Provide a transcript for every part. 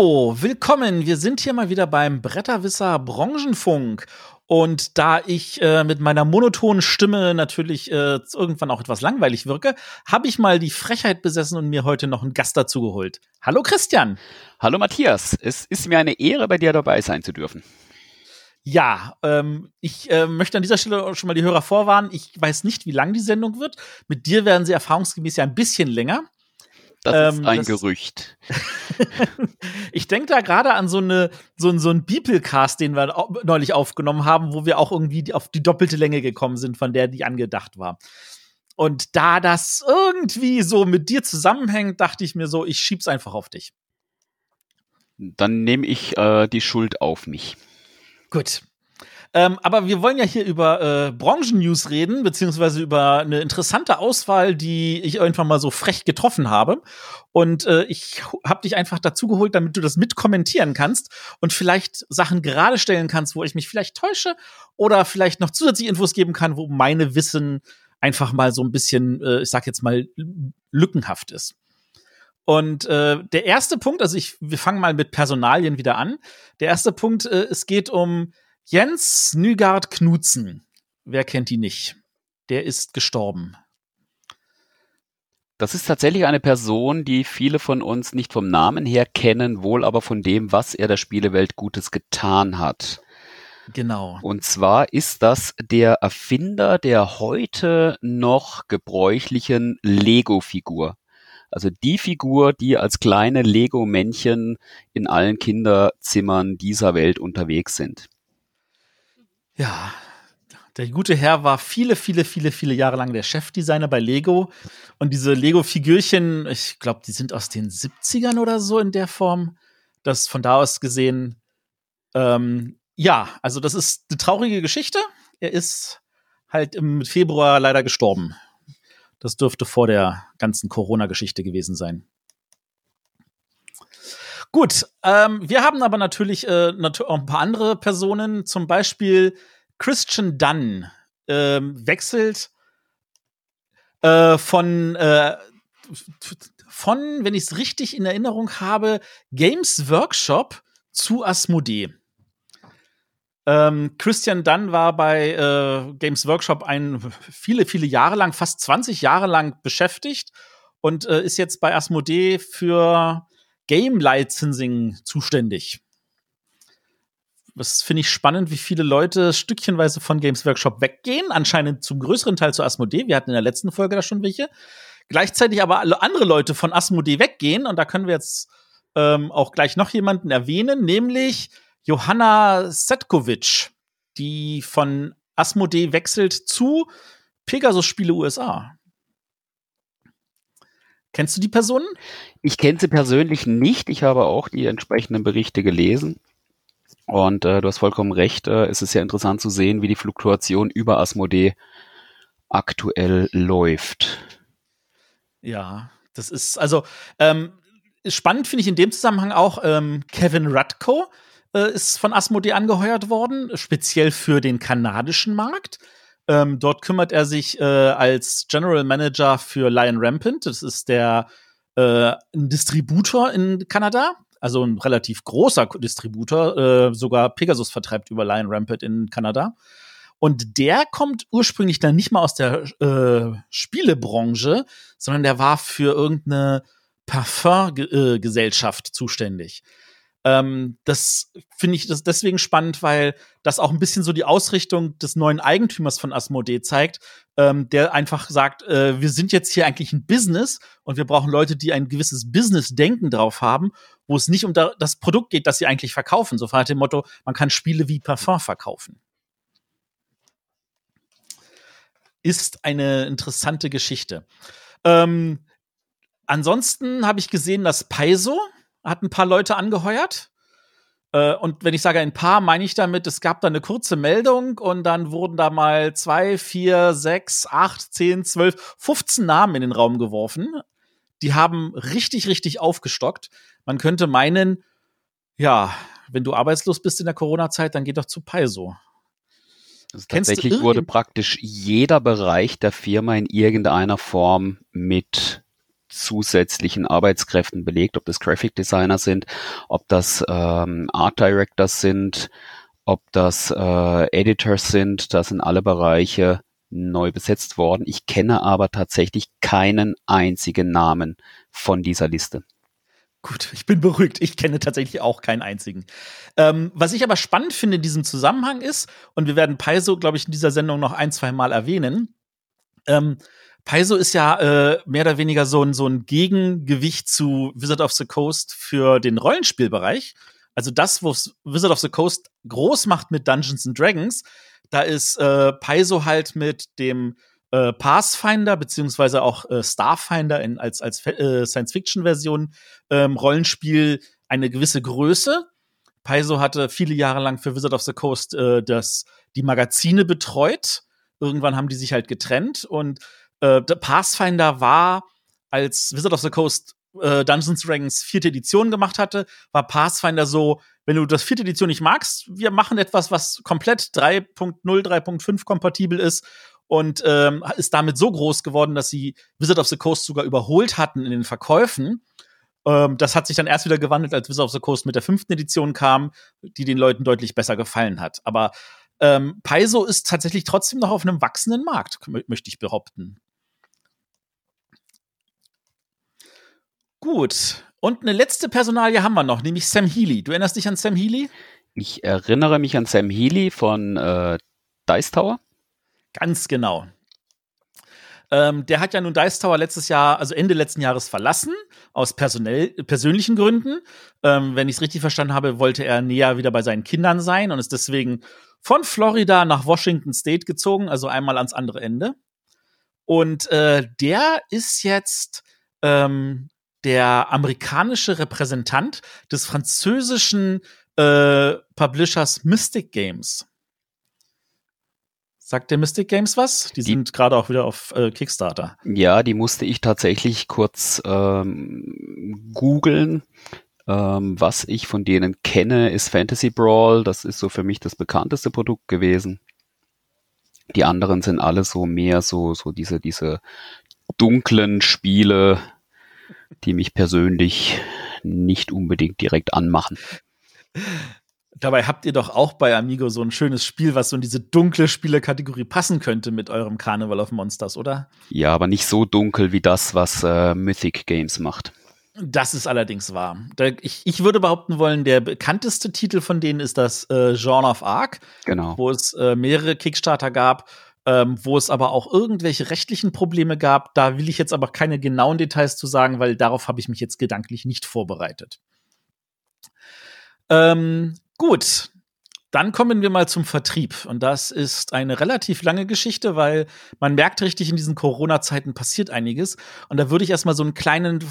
Hallo, willkommen. Wir sind hier mal wieder beim Bretterwisser Branchenfunk. Und da ich äh, mit meiner monotonen Stimme natürlich äh, irgendwann auch etwas langweilig wirke, habe ich mal die Frechheit besessen und mir heute noch einen Gast dazu geholt. Hallo Christian. Hallo Matthias. Es ist mir eine Ehre, bei dir dabei sein zu dürfen. Ja, ähm, ich äh, möchte an dieser Stelle schon mal die Hörer vorwarnen. Ich weiß nicht, wie lang die Sendung wird. Mit dir werden sie erfahrungsgemäß ja ein bisschen länger. Das ähm, ist ein das Gerücht. ich denke da gerade an so eine so, so einen Bibelcast, den wir neulich aufgenommen haben, wo wir auch irgendwie auf die doppelte Länge gekommen sind, von der die angedacht war. Und da das irgendwie so mit dir zusammenhängt, dachte ich mir so, ich schieb's einfach auf dich. Dann nehme ich äh, die Schuld auf mich. Gut. Ähm, aber wir wollen ja hier über äh, Branchen-News reden, beziehungsweise über eine interessante Auswahl, die ich irgendwann mal so frech getroffen habe. Und äh, ich habe dich einfach dazu geholt, damit du das mitkommentieren kannst und vielleicht Sachen gerade stellen kannst, wo ich mich vielleicht täusche oder vielleicht noch zusätzliche Infos geben kann, wo meine Wissen einfach mal so ein bisschen, äh, ich sag jetzt mal, lückenhaft ist. Und äh, der erste Punkt, also ich, wir fangen mal mit Personalien wieder an. Der erste Punkt, äh, es geht um Jens Nygard Knutzen. Wer kennt ihn nicht? Der ist gestorben. Das ist tatsächlich eine Person, die viele von uns nicht vom Namen her kennen, wohl aber von dem, was er der Spielewelt Gutes getan hat. Genau. Und zwar ist das der Erfinder der heute noch gebräuchlichen Lego-Figur. Also die Figur, die als kleine Lego-Männchen in allen Kinderzimmern dieser Welt unterwegs sind. Ja, der gute Herr war viele, viele, viele, viele Jahre lang der Chefdesigner bei Lego. Und diese Lego-Figürchen, ich glaube, die sind aus den 70ern oder so in der Form. Das von da aus gesehen, ähm, ja, also das ist eine traurige Geschichte. Er ist halt im Februar leider gestorben. Das dürfte vor der ganzen Corona-Geschichte gewesen sein. Gut, ähm, wir haben aber natürlich äh, nat auch ein paar andere Personen, zum Beispiel Christian Dunn ähm, wechselt äh, von, äh, von, wenn ich es richtig in Erinnerung habe, Games Workshop zu Asmodee. Ähm, Christian Dunn war bei äh, Games Workshop ein viele, viele Jahre lang, fast 20 Jahre lang beschäftigt und äh, ist jetzt bei Asmodee für Game Licensing zuständig. Das finde ich spannend, wie viele Leute stückchenweise von Games Workshop weggehen. Anscheinend zum größeren Teil zu Asmodee. Wir hatten in der letzten Folge da schon welche. Gleichzeitig aber alle andere Leute von Asmodee weggehen. Und da können wir jetzt ähm, auch gleich noch jemanden erwähnen, nämlich Johanna Setkovic, die von Asmodee wechselt zu Pegasus Spiele USA. Kennst du die Personen? Ich kenne sie persönlich nicht. Ich habe auch die entsprechenden Berichte gelesen. Und äh, du hast vollkommen recht. Äh, es ist sehr interessant zu sehen, wie die Fluktuation über Asmodee aktuell läuft. Ja, das ist also ähm, spannend finde ich in dem Zusammenhang auch ähm, Kevin Rutko äh, ist von Asmodee angeheuert worden, speziell für den kanadischen Markt. Ähm, dort kümmert er sich äh, als General Manager für Lion Rampant. Das ist der äh, ein Distributor in Kanada, also ein relativ großer Distributor. Äh, sogar Pegasus vertreibt über Lion Rampant in Kanada. Und der kommt ursprünglich dann nicht mal aus der äh, Spielebranche, sondern der war für irgendeine Parfumgesellschaft zuständig. Ähm, das finde ich das deswegen spannend, weil das auch ein bisschen so die Ausrichtung des neuen Eigentümers von Asmodee zeigt, ähm, der einfach sagt, äh, wir sind jetzt hier eigentlich ein Business und wir brauchen Leute, die ein gewisses Business-Denken drauf haben, wo es nicht um da, das Produkt geht, das sie eigentlich verkaufen. So nach dem Motto, man kann Spiele wie Parfum verkaufen. Ist eine interessante Geschichte. Ähm, ansonsten habe ich gesehen, dass Paizo hat ein paar Leute angeheuert. Äh, und wenn ich sage ein paar, meine ich damit, es gab da eine kurze Meldung und dann wurden da mal zwei, vier, sechs, acht, zehn, zwölf, 15 Namen in den Raum geworfen. Die haben richtig, richtig aufgestockt. Man könnte meinen, ja, wenn du arbeitslos bist in der Corona-Zeit, dann geh doch zu Paiso. Also tatsächlich wurde praktisch jeder Bereich der Firma in irgendeiner Form mit zusätzlichen Arbeitskräften belegt, ob das Graphic Designer sind, ob das ähm, Art Directors sind, ob das äh, Editors sind, das sind alle Bereiche neu besetzt worden. Ich kenne aber tatsächlich keinen einzigen Namen von dieser Liste. Gut, ich bin beruhigt. Ich kenne tatsächlich auch keinen einzigen. Ähm, was ich aber spannend finde in diesem Zusammenhang ist, und wir werden Paizo, glaube ich, in dieser Sendung noch ein, zwei Mal erwähnen, ähm, Paizo ist ja äh, mehr oder weniger so ein, so ein Gegengewicht zu Wizard of the Coast für den Rollenspielbereich. Also das, was Wizard of the Coast groß macht mit Dungeons and Dragons, da ist äh, Paizo halt mit dem äh, Pathfinder beziehungsweise auch äh, Starfinder in, als, als äh, Science-Fiction-Version ähm, Rollenspiel eine gewisse Größe. Paizo hatte viele Jahre lang für Wizard of the Coast äh, das, die Magazine betreut. Irgendwann haben die sich halt getrennt und äh, Pathfinder war, als Wizard of the Coast äh, Dungeons Dragons vierte Edition gemacht hatte, war Pathfinder so, wenn du das vierte Edition nicht magst, wir machen etwas, was komplett 3.0, 3.5 kompatibel ist und ähm, ist damit so groß geworden, dass sie Wizard of the Coast sogar überholt hatten in den Verkäufen. Ähm, das hat sich dann erst wieder gewandelt, als Wizard of the Coast mit der fünften Edition kam, die den Leuten deutlich besser gefallen hat. Aber ähm, Paizo ist tatsächlich trotzdem noch auf einem wachsenden Markt, möchte ich behaupten. Gut. Und eine letzte Personalie haben wir noch, nämlich Sam Healy. Du erinnerst dich an Sam Healy? Ich erinnere mich an Sam Healy von äh, Dice Tower. Ganz genau. Ähm, der hat ja nun Dice Tower letztes Jahr, also Ende letzten Jahres verlassen, aus personell, persönlichen Gründen. Ähm, wenn ich es richtig verstanden habe, wollte er näher wieder bei seinen Kindern sein und ist deswegen von Florida nach Washington State gezogen, also einmal ans andere Ende. Und äh, der ist jetzt ähm, der amerikanische Repräsentant des französischen äh, Publishers Mystic Games. Sagt der Mystic Games was? Die, die sind gerade auch wieder auf äh, Kickstarter. Ja, die musste ich tatsächlich kurz ähm, googeln. Ähm, was ich von denen kenne, ist Fantasy Brawl. Das ist so für mich das bekannteste Produkt gewesen. Die anderen sind alle so mehr so, so diese, diese dunklen Spiele, die mich persönlich nicht unbedingt direkt anmachen. Dabei habt ihr doch auch bei Amigo so ein schönes Spiel, was so in diese dunkle Spielekategorie passen könnte mit eurem Carnival of Monsters, oder? Ja, aber nicht so dunkel wie das, was äh, Mythic Games macht. Das ist allerdings wahr. Ich, ich, würde behaupten wollen, der bekannteste Titel von denen ist das äh, Genre of Arc, genau. wo es äh, mehrere Kickstarter gab ähm, wo es aber auch irgendwelche rechtlichen Probleme gab. Da will ich jetzt aber keine genauen Details zu sagen, weil darauf habe ich mich jetzt gedanklich nicht vorbereitet. Ähm, gut, dann kommen wir mal zum Vertrieb. Und das ist eine relativ lange Geschichte, weil man merkt richtig, in diesen Corona-Zeiten passiert einiges. Und da würde ich erstmal so einen kleinen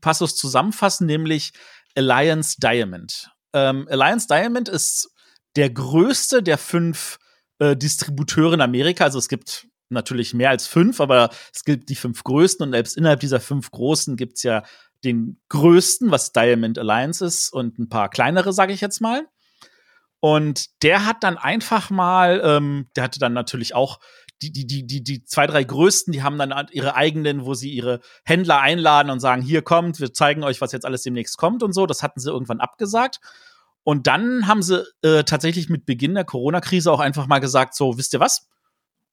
Passus zusammenfassen, nämlich Alliance Diamond. Ähm, Alliance Diamond ist der größte der fünf äh, Distributeure in Amerika. Also es gibt natürlich mehr als fünf, aber es gibt die fünf größten und selbst innerhalb dieser fünf großen gibt's ja den größten, was Diamond Alliance ist, und ein paar kleinere, sage ich jetzt mal. Und der hat dann einfach mal, ähm, der hatte dann natürlich auch die, die, die, die, die zwei, drei größten, die haben dann ihre eigenen, wo sie ihre Händler einladen und sagen, hier kommt, wir zeigen euch, was jetzt alles demnächst kommt und so. Das hatten sie irgendwann abgesagt. Und dann haben sie äh, tatsächlich mit Beginn der Corona-Krise auch einfach mal gesagt, so, wisst ihr was?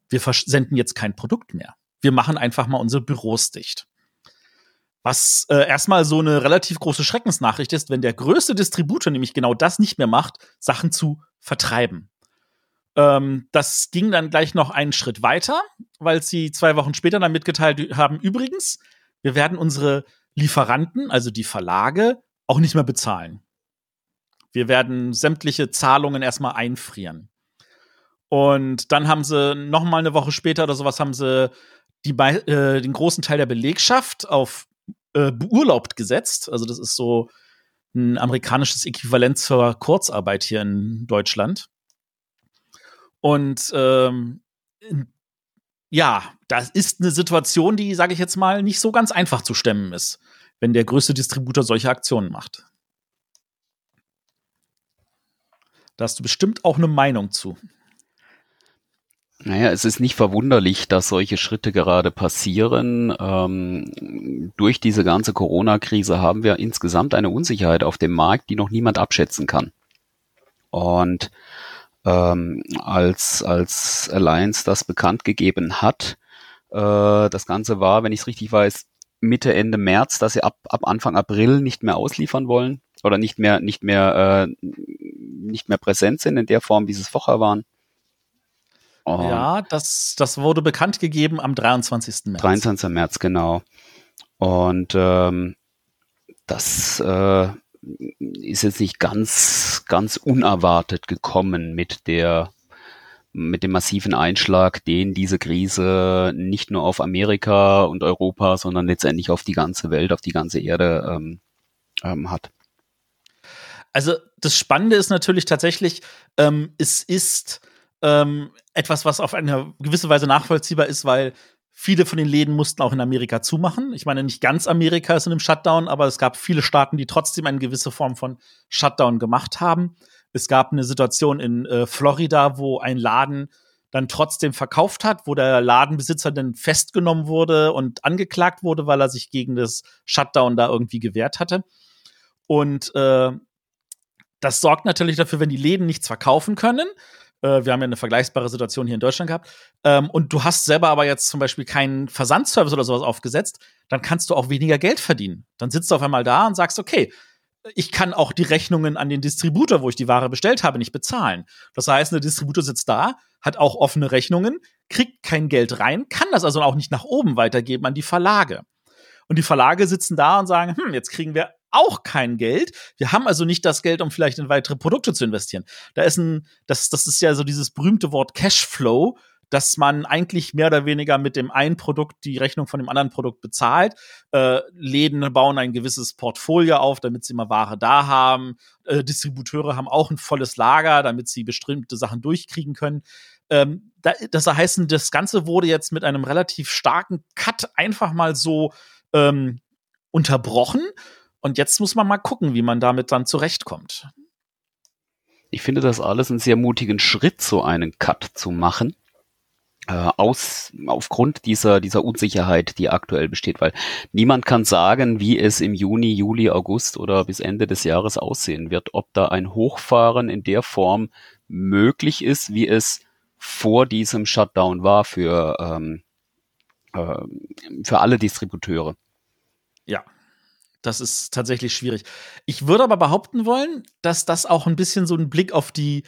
Wir versenden jetzt kein Produkt mehr. Wir machen einfach mal unsere Büros dicht. Was äh, erstmal so eine relativ große Schreckensnachricht ist, wenn der größte Distributor nämlich genau das nicht mehr macht, Sachen zu vertreiben. Ähm, das ging dann gleich noch einen Schritt weiter, weil sie zwei Wochen später dann mitgeteilt haben, übrigens, wir werden unsere Lieferanten, also die Verlage, auch nicht mehr bezahlen. Wir werden sämtliche Zahlungen erstmal einfrieren. Und dann haben sie noch mal eine Woche später oder sowas haben sie die, äh, den großen Teil der Belegschaft auf äh, beurlaubt gesetzt. Also das ist so ein amerikanisches Äquivalent zur Kurzarbeit hier in Deutschland. Und ähm, ja, das ist eine Situation, die, sage ich jetzt mal, nicht so ganz einfach zu stemmen ist, wenn der größte Distributor solche Aktionen macht. Da hast du bestimmt auch eine Meinung zu. Naja, es ist nicht verwunderlich, dass solche Schritte gerade passieren. Ähm, durch diese ganze Corona-Krise haben wir insgesamt eine Unsicherheit auf dem Markt, die noch niemand abschätzen kann. Und ähm, als, als Alliance das bekannt gegeben hat, äh, das Ganze war, wenn ich es richtig weiß, Mitte, Ende März, dass sie ab, ab Anfang April nicht mehr ausliefern wollen oder nicht mehr, nicht mehr, äh, nicht mehr präsent sind in der Form, wie sie es vorher waren. Und ja, das, das wurde bekannt gegeben am 23. März. 23. März, genau. Und ähm, das äh, ist jetzt nicht ganz, ganz unerwartet gekommen mit der mit dem massiven Einschlag, den diese Krise nicht nur auf Amerika und Europa, sondern letztendlich auf die ganze Welt, auf die ganze Erde ähm, ähm, hat. Also das Spannende ist natürlich tatsächlich, ähm, es ist ähm, etwas, was auf eine gewisse Weise nachvollziehbar ist, weil viele von den Läden mussten auch in Amerika zumachen. Ich meine, nicht ganz Amerika ist in einem Shutdown, aber es gab viele Staaten, die trotzdem eine gewisse Form von Shutdown gemacht haben. Es gab eine Situation in äh, Florida, wo ein Laden dann trotzdem verkauft hat, wo der Ladenbesitzer dann festgenommen wurde und angeklagt wurde, weil er sich gegen das Shutdown da irgendwie gewehrt hatte. Und äh, das sorgt natürlich dafür, wenn die Läden nichts verkaufen können. Äh, wir haben ja eine vergleichbare Situation hier in Deutschland gehabt. Ähm, und du hast selber aber jetzt zum Beispiel keinen Versandservice oder sowas aufgesetzt, dann kannst du auch weniger Geld verdienen. Dann sitzt du auf einmal da und sagst, okay, ich kann auch die Rechnungen an den Distributor, wo ich die Ware bestellt habe, nicht bezahlen. Das heißt, der Distributor sitzt da, hat auch offene Rechnungen, kriegt kein Geld rein, kann das also auch nicht nach oben weitergeben an die Verlage. Und die Verlage sitzen da und sagen, hm, jetzt kriegen wir auch kein Geld. Wir haben also nicht das Geld, um vielleicht in weitere Produkte zu investieren. Da ist ein, das, das ist ja so dieses berühmte Wort Cashflow dass man eigentlich mehr oder weniger mit dem einen Produkt die Rechnung von dem anderen Produkt bezahlt. Äh, Läden bauen ein gewisses Portfolio auf, damit sie immer Ware da haben. Äh, Distributeure haben auch ein volles Lager, damit sie bestimmte Sachen durchkriegen können. Ähm, da, das heißt, das Ganze wurde jetzt mit einem relativ starken Cut einfach mal so ähm, unterbrochen. Und jetzt muss man mal gucken, wie man damit dann zurechtkommt. Ich finde das alles einen sehr mutigen Schritt, so einen Cut zu machen äh, aus, aufgrund dieser, dieser Unsicherheit, die aktuell besteht, weil niemand kann sagen, wie es im Juni, Juli, August oder bis Ende des Jahres aussehen wird, ob da ein Hochfahren in der Form möglich ist, wie es vor diesem Shutdown war für, ähm, äh, für alle Distributeure. Ja, das ist tatsächlich schwierig. Ich würde aber behaupten wollen, dass das auch ein bisschen so ein Blick auf die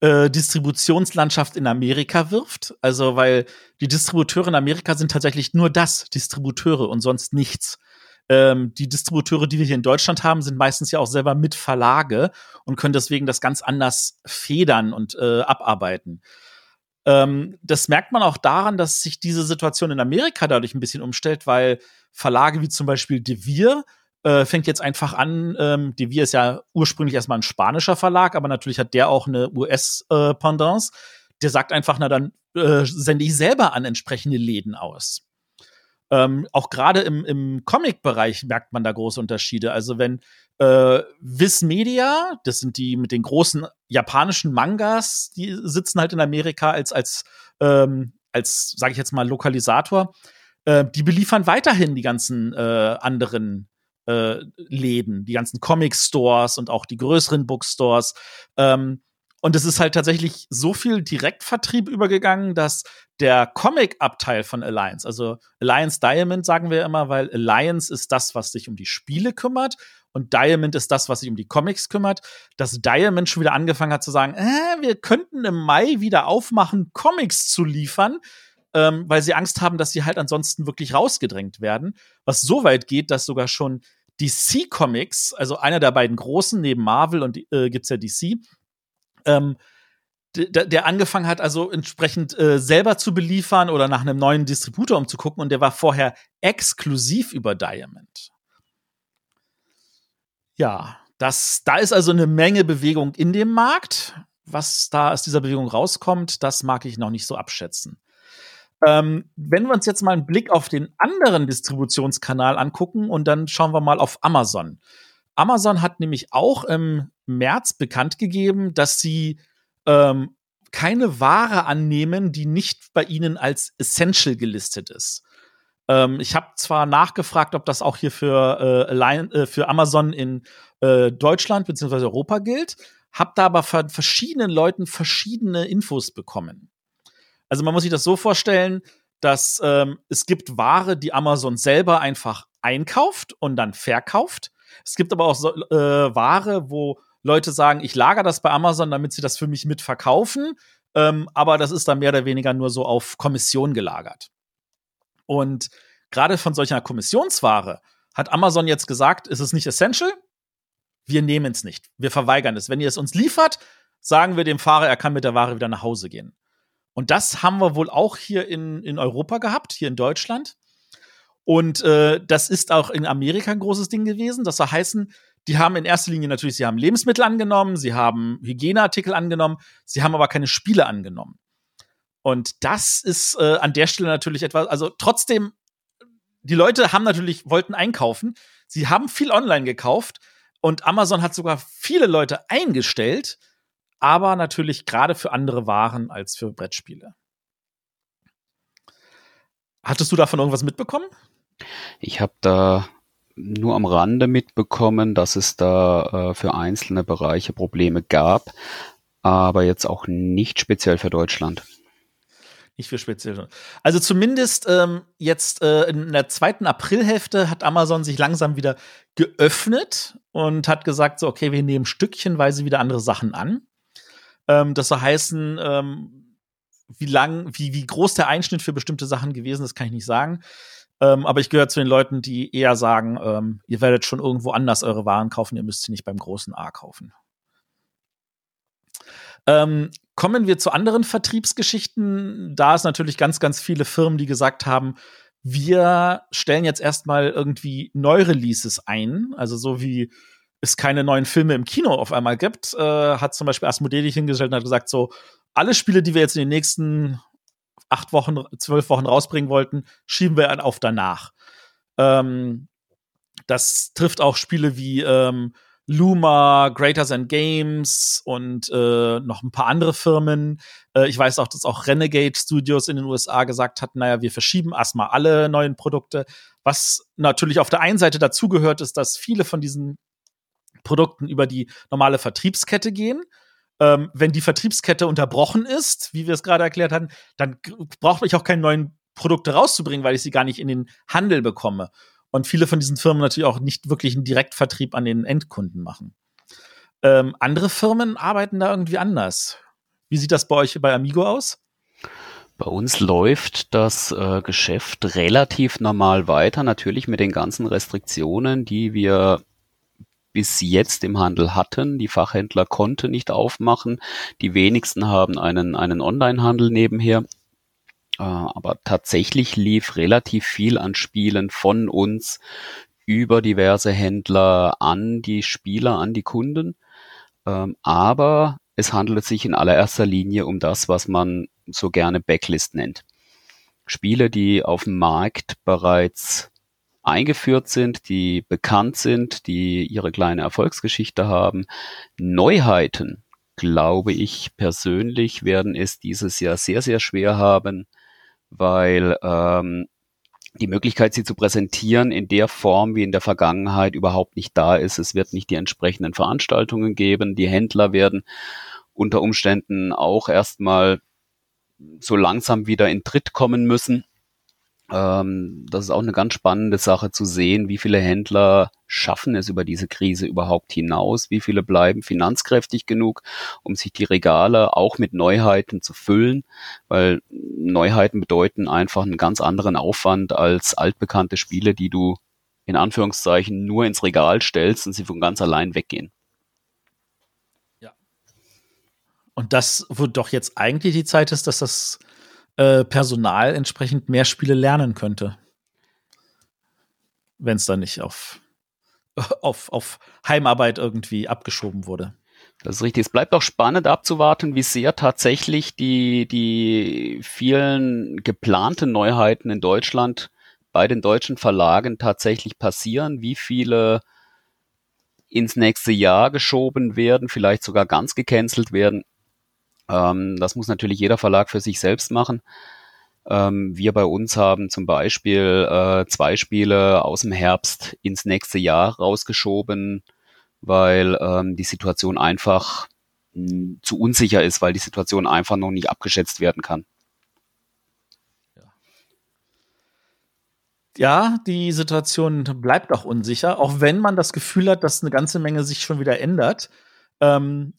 äh, Distributionslandschaft in Amerika wirft. Also, weil die Distributeure in Amerika sind tatsächlich nur das, Distributeure und sonst nichts. Ähm, die Distributeure, die wir hier in Deutschland haben, sind meistens ja auch selber mit Verlage und können deswegen das ganz anders federn und äh, abarbeiten. Ähm, das merkt man auch daran, dass sich diese Situation in Amerika dadurch ein bisschen umstellt, weil Verlage wie zum Beispiel Devir äh, fängt jetzt einfach an. Ähm, Devir ist ja ursprünglich erstmal ein spanischer Verlag, aber natürlich hat der auch eine US-Pendance. Äh, der sagt einfach, na dann äh, sende ich selber an entsprechende Läden aus. Ähm, auch gerade im, im Comic-Bereich merkt man da große Unterschiede. Also wenn äh, Viz Media, das sind die mit den großen japanischen Mangas, die sitzen halt in Amerika als als ähm, als sage ich jetzt mal Lokalisator. Äh, die beliefern weiterhin die ganzen äh, anderen äh, Läden, die ganzen Comic-Stores und auch die größeren Bookstores. Ähm, und es ist halt tatsächlich so viel Direktvertrieb übergegangen, dass der Comic-Abteil von Alliance, also Alliance Diamond sagen wir immer, weil Alliance ist das, was sich um die Spiele kümmert und Diamond ist das, was sich um die Comics kümmert, dass Diamond schon wieder angefangen hat zu sagen, äh, wir könnten im Mai wieder aufmachen, Comics zu liefern ähm, weil sie Angst haben, dass sie halt ansonsten wirklich rausgedrängt werden. Was so weit geht, dass sogar schon DC Comics, also einer der beiden großen, neben Marvel und äh, gibt's ja DC, ähm, der angefangen hat, also entsprechend äh, selber zu beliefern oder nach einem neuen Distributor umzugucken und der war vorher exklusiv über Diamond. Ja, das, da ist also eine Menge Bewegung in dem Markt. Was da aus dieser Bewegung rauskommt, das mag ich noch nicht so abschätzen. Ähm, wenn wir uns jetzt mal einen Blick auf den anderen Distributionskanal angucken und dann schauen wir mal auf Amazon. Amazon hat nämlich auch im März bekannt gegeben, dass sie ähm, keine Ware annehmen, die nicht bei ihnen als essential gelistet ist. Ähm, ich habe zwar nachgefragt, ob das auch hier für, äh, Line, äh, für Amazon in äh, Deutschland bzw. Europa gilt, habe da aber von verschiedenen Leuten verschiedene Infos bekommen. Also man muss sich das so vorstellen, dass ähm, es gibt Ware, die Amazon selber einfach einkauft und dann verkauft. Es gibt aber auch so, äh, Ware, wo Leute sagen, ich lager das bei Amazon, damit sie das für mich mitverkaufen. Ähm, aber das ist dann mehr oder weniger nur so auf Kommission gelagert. Und gerade von solcher Kommissionsware hat Amazon jetzt gesagt, es ist nicht essential. Wir nehmen es nicht. Wir verweigern es. Wenn ihr es uns liefert, sagen wir dem Fahrer, er kann mit der Ware wieder nach Hause gehen. Und das haben wir wohl auch hier in, in Europa gehabt, hier in Deutschland. Und äh, das ist auch in Amerika ein großes Ding gewesen. Das soll heißen, die haben in erster Linie natürlich, sie haben Lebensmittel angenommen, sie haben Hygieneartikel angenommen, sie haben aber keine Spiele angenommen. Und das ist äh, an der Stelle natürlich etwas, also trotzdem, die Leute haben natürlich, wollten einkaufen, sie haben viel online gekauft und Amazon hat sogar viele Leute eingestellt, aber natürlich gerade für andere Waren als für Brettspiele. Hattest du davon irgendwas mitbekommen? Ich habe da nur am Rande mitbekommen, dass es da äh, für einzelne Bereiche Probleme gab, aber jetzt auch nicht speziell für Deutschland. Nicht für speziell. Also zumindest ähm, jetzt äh, in der zweiten Aprilhälfte hat Amazon sich langsam wieder geöffnet und hat gesagt, so, okay, wir nehmen stückchenweise wieder andere Sachen an. Ähm, das soll heißen, ähm, wie lang, wie, wie groß der Einschnitt für bestimmte Sachen gewesen ist, kann ich nicht sagen. Ähm, aber ich gehöre zu den Leuten, die eher sagen, ähm, ihr werdet schon irgendwo anders eure Waren kaufen, ihr müsst sie nicht beim großen A kaufen. Ähm, kommen wir zu anderen Vertriebsgeschichten. Da ist natürlich ganz, ganz viele Firmen, die gesagt haben, wir stellen jetzt erstmal irgendwie Neureleases ein. Also so wie es keine neuen Filme im Kino auf einmal gibt, äh, hat zum Beispiel Asmodee hingestellt und hat gesagt, so, alle Spiele, die wir jetzt in den nächsten acht Wochen, zwölf Wochen rausbringen wollten, schieben wir auf danach. Ähm, das trifft auch Spiele wie ähm, Luma, Greater Than Games und äh, noch ein paar andere Firmen. Äh, ich weiß auch, dass auch Renegade Studios in den USA gesagt hat, naja, wir verschieben erstmal alle neuen Produkte. Was natürlich auf der einen Seite dazugehört, ist, dass viele von diesen Produkten über die normale Vertriebskette gehen ähm, wenn die Vertriebskette unterbrochen ist, wie wir es gerade erklärt hatten, dann braucht ich auch keine neuen Produkte rauszubringen, weil ich sie gar nicht in den Handel bekomme. Und viele von diesen Firmen natürlich auch nicht wirklich einen Direktvertrieb an den Endkunden machen. Ähm, andere Firmen arbeiten da irgendwie anders. Wie sieht das bei euch bei Amigo aus? Bei uns läuft das äh, Geschäft relativ normal weiter, natürlich mit den ganzen Restriktionen, die wir bis jetzt im Handel hatten. Die Fachhändler konnten nicht aufmachen. Die wenigsten haben einen, einen Online-Handel nebenher. Äh, aber tatsächlich lief relativ viel an Spielen von uns über diverse Händler an die Spieler, an die Kunden. Ähm, aber es handelt sich in allererster Linie um das, was man so gerne Backlist nennt. Spiele, die auf dem Markt bereits eingeführt sind, die bekannt sind, die ihre kleine Erfolgsgeschichte haben. Neuheiten, glaube ich persönlich, werden es dieses Jahr sehr, sehr schwer haben, weil ähm, die Möglichkeit, sie zu präsentieren in der Form wie in der Vergangenheit überhaupt nicht da ist. Es wird nicht die entsprechenden Veranstaltungen geben. Die Händler werden unter Umständen auch erstmal so langsam wieder in Tritt kommen müssen. Ähm, das ist auch eine ganz spannende Sache zu sehen, wie viele Händler schaffen es über diese Krise überhaupt hinaus, wie viele bleiben finanzkräftig genug, um sich die Regale auch mit Neuheiten zu füllen, weil Neuheiten bedeuten einfach einen ganz anderen Aufwand als altbekannte Spiele, die du in Anführungszeichen nur ins Regal stellst und sie von ganz allein weggehen. Ja. Und das, wo doch jetzt eigentlich die Zeit ist, dass das äh, Personal entsprechend mehr Spiele lernen könnte. Wenn es dann nicht auf, auf, auf Heimarbeit irgendwie abgeschoben wurde. Das ist richtig. Es bleibt auch spannend abzuwarten, wie sehr tatsächlich die, die vielen geplanten Neuheiten in Deutschland bei den deutschen Verlagen tatsächlich passieren, wie viele ins nächste Jahr geschoben werden, vielleicht sogar ganz gecancelt werden Ähm, das muss natürlich jeder Verlag für sich selbst machen. Ähm, wir bei uns haben zum Beispiel äh, zwei Spiele aus dem Herbst ins nächste Jahr rausgeschoben, weil ähm, die Situation einfach mh, hm, zu unsicher ist, weil die Situation einfach noch nicht abgeschätzt werden kann. Ja, die Situation bleibt auch unsicher, auch wenn man das Gefühl hat, dass eine ganze Menge sich schon wieder ändert. Ähm,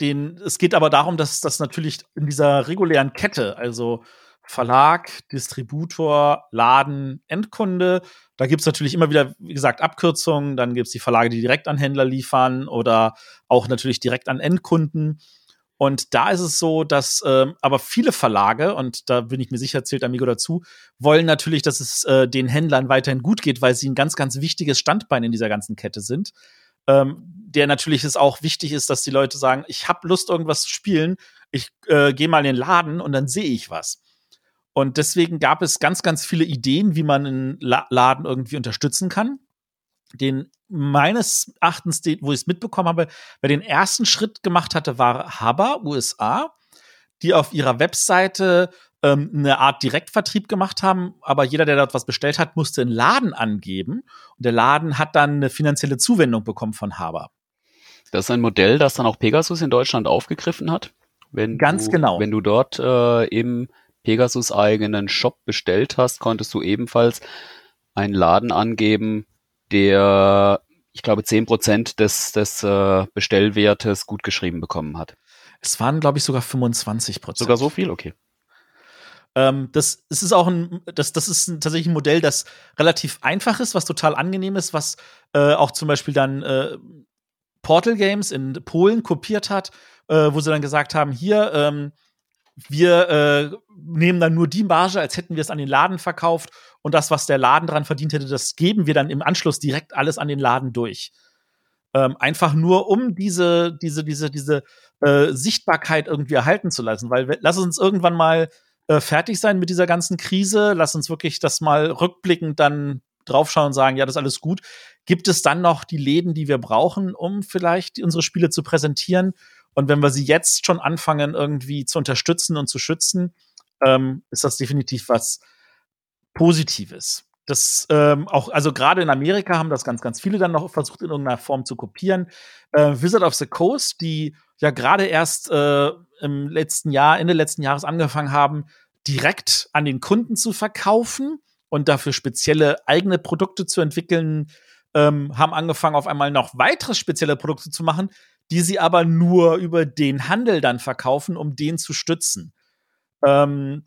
den, es geht aber darum, dass das natürlich in dieser regulären Kette, also Verlag, Distributor, Laden, Endkunde, da gibt es natürlich immer wieder, wie gesagt, Abkürzungen. Dann gibt es die Verlage, die direkt an Händler liefern oder auch natürlich direkt an Endkunden. Und da ist es so, dass ähm, aber viele Verlage, und da bin ich mir sicher, zählt Amigo dazu, wollen natürlich, dass es äh, den Händlern weiterhin gut geht, weil sie ein ganz, ganz wichtiges Standbein in dieser ganzen Kette sind ähm, der natürlich ist auch wichtig ist, dass die Leute sagen, ich habe Lust, irgendwas zu spielen, ich äh, gehe mal in den Laden und dann sehe ich was. Und deswegen gab es ganz, ganz viele Ideen, wie man einen La Laden irgendwie unterstützen kann. Den meines Erachtens, wo ich es mitbekommen habe, wer den ersten Schritt gemacht hatte, war Haber, USA, die auf ihrer Webseite ähm, eine Art Direktvertrieb gemacht haben, aber jeder, der dort was bestellt hat, musste einen Laden angeben und der Laden hat dann eine finanzielle Zuwendung bekommen von Haber. Das ist ein Modell, das dann auch Pegasus in Deutschland aufgegriffen hat. Wenn Ganz du, genau. Wenn du dort äh, im Pegasus eigenen Shop bestellt hast, konntest du ebenfalls einen Laden angeben, der, ich glaube, zehn Prozent des, des äh, Bestellwertes gut geschrieben bekommen hat. Es waren, glaube ich, sogar 25 Prozent. Sogar so viel? Okay. Ähm, das, es ist auch ein, das, das ist ein, tatsächlich ein Modell, das relativ einfach ist, was total angenehm ist, was äh, auch zum Beispiel dann äh, Portal Games in Polen kopiert hat, äh, wo sie dann gesagt haben, hier, ähm, wir äh, nehmen dann nur die Marge, als hätten wir es an den Laden verkauft und das, was der Laden dran verdient hätte, das geben wir dann im Anschluss direkt alles an den Laden durch. Ähm, einfach nur, um diese, diese, diese, diese äh, Sichtbarkeit irgendwie erhalten zu lassen, weil lass uns irgendwann mal äh, fertig sein mit dieser ganzen Krise. Lass uns wirklich das mal rückblickend dann draufschauen und sagen, ja, das ist alles gut. Gibt es dann noch die Läden, die wir brauchen, um vielleicht unsere Spiele zu präsentieren? Und wenn wir sie jetzt schon anfangen, irgendwie zu unterstützen und zu schützen, ähm, ist das definitiv was Positives. Das ähm, auch, also gerade in Amerika haben das ganz, ganz viele dann noch versucht, in irgendeiner Form zu kopieren. Äh, Wizard of the Coast, die ja gerade erst äh, im letzten Jahr, Ende letzten Jahres angefangen haben, direkt an den Kunden zu verkaufen und dafür spezielle eigene Produkte zu entwickeln, ähm, haben angefangen, auf einmal noch weitere spezielle Produkte zu machen, die sie aber nur über den Handel dann verkaufen, um den zu stützen. Ähm,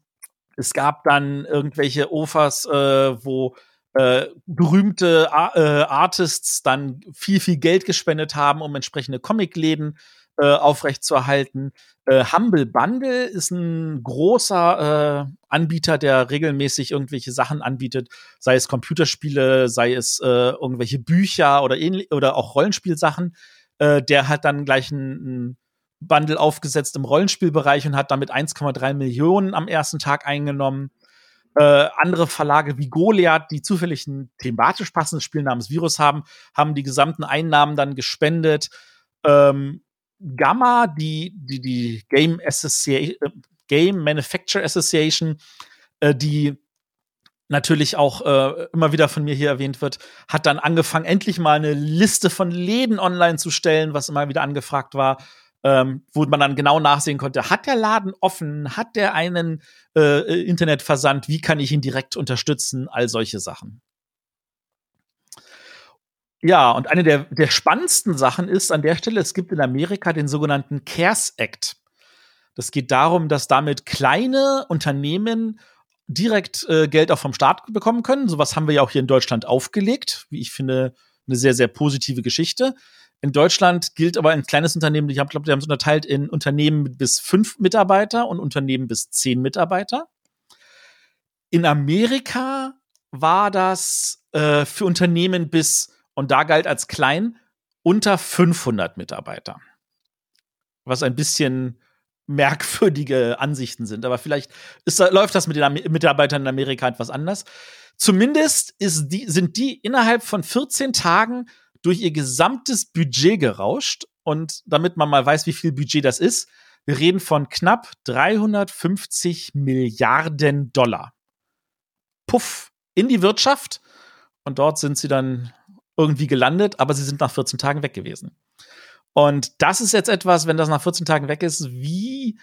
es gab dann irgendwelche Offers, äh, wo äh, berühmte Ar äh, Artists dann viel, viel Geld gespendet haben, um entsprechende Comicläden äh, aufrechtzuerhalten. Äh, Humble Bundle ist ein großer äh, Anbieter, der regelmäßig irgendwelche Sachen anbietet, sei es Computerspiele, sei es äh, irgendwelche Bücher oder oder auch Rollenspielsachen. Äh, der hat dann gleich ein, ein Bundle aufgesetzt im Rollenspielbereich und hat damit 1,3 Millionen am ersten Tag eingenommen. Äh, andere Verlage wie Goliath, die zufällig ein thematisch passendes Spiel namens Virus haben, haben die gesamten Einnahmen dann gespendet. Ähm, Gamma, die, die, die Game, Association, äh, Game Manufacturer Association, äh, die natürlich auch äh, immer wieder von mir hier erwähnt wird, hat dann angefangen, endlich mal eine Liste von Läden online zu stellen, was immer wieder angefragt war, ähm, wo man dann genau nachsehen konnte, hat der Laden offen, hat der einen äh, Internetversand, wie kann ich ihn direkt unterstützen, all solche Sachen. Ja, und eine der, der spannendsten Sachen ist an der Stelle, es gibt in Amerika den sogenannten CARES Act. Das geht darum, dass damit kleine Unternehmen direkt äh, Geld auch vom Staat bekommen können. Sowas haben wir ja auch hier in Deutschland aufgelegt, wie ich finde, eine sehr, sehr positive Geschichte. In Deutschland gilt aber ein kleines Unternehmen, ich glaube, die haben es unterteilt in Unternehmen bis fünf Mitarbeiter und Unternehmen bis zehn Mitarbeiter. In Amerika war das äh, für Unternehmen bis und da galt als klein unter 500 Mitarbeiter. Was ein bisschen merkwürdige Ansichten sind. Aber vielleicht ist, läuft das mit den Mitarbeitern in Amerika etwas anders. Zumindest die, sind die innerhalb von 14 Tagen durch ihr gesamtes Budget gerauscht. Und damit man mal weiß, wie viel Budget das ist, Wir reden von knapp 350 Milliarden Dollar. Puff, in die Wirtschaft. Und dort sind sie dann irgendwie gelandet, aber sie sind nach 14 Tagen weg gewesen. Und das ist jetzt etwas, wenn das nach 14 Tagen weg ist, wie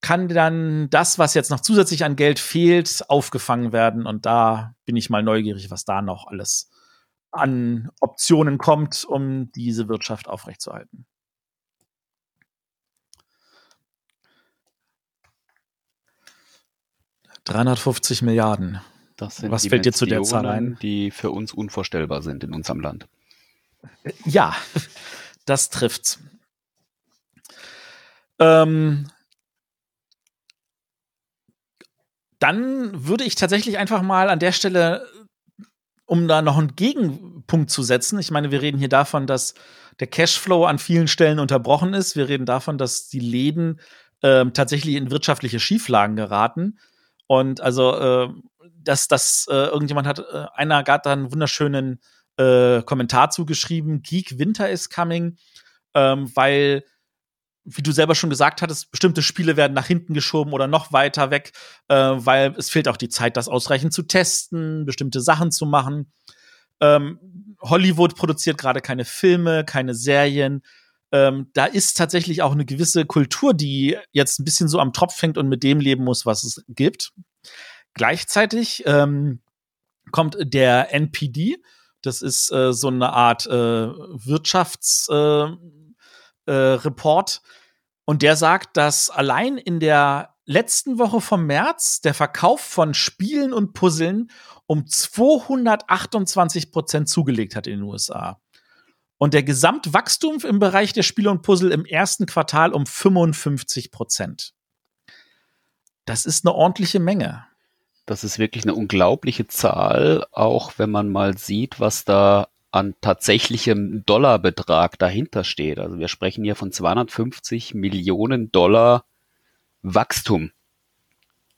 kann dann das, was jetzt noch zusätzlich an Geld fehlt, aufgefangen werden? Und da bin ich mal neugierig, was da noch alles an Optionen kommt, um diese Wirtschaft aufrechtzuerhalten. »350 Milliarden«. Was fällt dir zu der Zahl ein? Die für uns unvorstellbar sind in unserem Land. Ja, das trifft's. Ähm, dann würde ich tatsächlich einfach mal an der Stelle, um da noch einen Gegenpunkt zu setzen, ich meine, wir reden hier davon, dass der Cashflow an vielen Stellen unterbrochen ist. Wir reden davon, dass die Läden äh, tatsächlich in wirtschaftliche Schieflagen geraten. Und also, äh, dass das äh, irgendjemand hat, äh, einer gab da einen wunderschönen äh, Kommentar zugeschrieben, Geek Winter is coming, ähm, weil wie du selber schon gesagt hattest, bestimmte Spiele werden nach hinten geschoben oder noch weiter weg, äh, weil es fehlt auch die Zeit, das ausreichend zu testen, bestimmte Sachen zu machen. Ähm, Hollywood produziert gerade keine Filme, keine Serien. Ähm, da ist tatsächlich auch eine gewisse Kultur, die jetzt ein bisschen so am Tropf hängt und mit dem leben muss, was es gibt. Gleichzeitig ähm, kommt der NPD. Das ist äh, so eine Art äh, Wirtschafts äh, Report und der sagt, dass allein in der letzten Woche vom März der Verkauf von Spielen und Puzzeln um 228 Prozent zugelegt hat in den USA. Und der Gesamtwachstum im Bereich der Spiele und Puzzle im ersten Quartal um 55 Prozent. Das ist eine ordentliche Menge. Das ist wirklich eine unglaubliche Zahl, auch wenn man mal sieht, was da an tatsächlichem Dollarbetrag dahinter steht. Also wir sprechen hier von 250 Millionen Dollar Wachstum.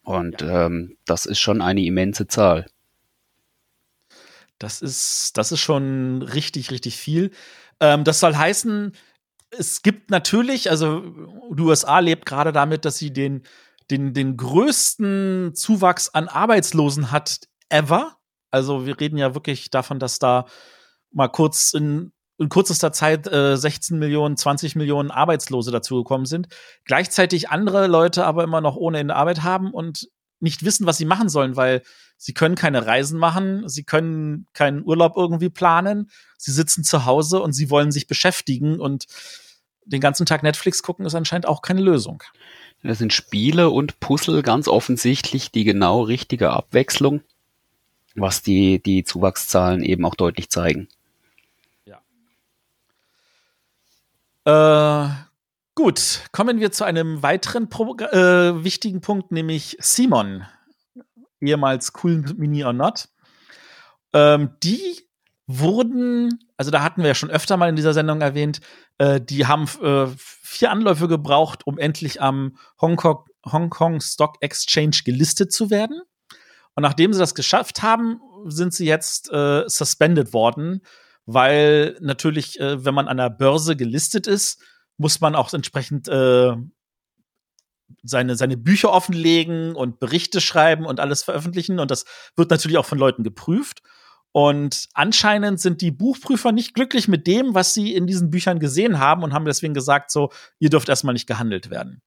Und ja. ähm, das ist schon eine immense Zahl. Das ist, das ist schon richtig, richtig viel. Ähm, das soll heißen, es gibt natürlich, also die USA lebt gerade damit, dass sie den, den, den größten Zuwachs an Arbeitslosen hat ever. Also wir reden ja wirklich davon, dass da mal kurz in, in kürzester Zeit äh, 16 Millionen, 20 Millionen Arbeitslose dazugekommen sind. Gleichzeitig andere Leute aber immer noch ohne in Arbeit haben und nicht wissen, was sie machen sollen, weil sie können keine Reisen machen, sie können keinen Urlaub irgendwie planen, sie sitzen zu Hause und sie wollen sich beschäftigen und den ganzen Tag Netflix gucken ist anscheinend auch keine Lösung. Das sind Spiele und Puzzle ganz offensichtlich die genau richtige Abwechslung, was die, die Zuwachszahlen eben auch deutlich zeigen. Äh, gut, kommen wir zu einem weiteren Pro äh, wichtigen Punkt, nämlich Simon, ehemals Cool Mini or Not. Ähm, die wurden, also da hatten wir ja schon öfter mal in dieser Sendung erwähnt, äh, die haben äh, vier Anläufe gebraucht, um endlich am Hongkong, Hongkong Stock Exchange gelistet zu werden. Und nachdem sie das geschafft haben, sind sie jetzt äh, suspended worden weil natürlich, äh, wenn man an der Börse gelistet ist, muss man auch entsprechend äh, seine, seine Bücher offenlegen und Berichte schreiben und alles veröffentlichen. Und das wird natürlich auch von Leuten geprüft. Und anscheinend sind die Buchprüfer nicht glücklich mit dem, was sie in diesen Büchern gesehen haben und haben deswegen gesagt, so, ihr dürft erstmal nicht gehandelt werden.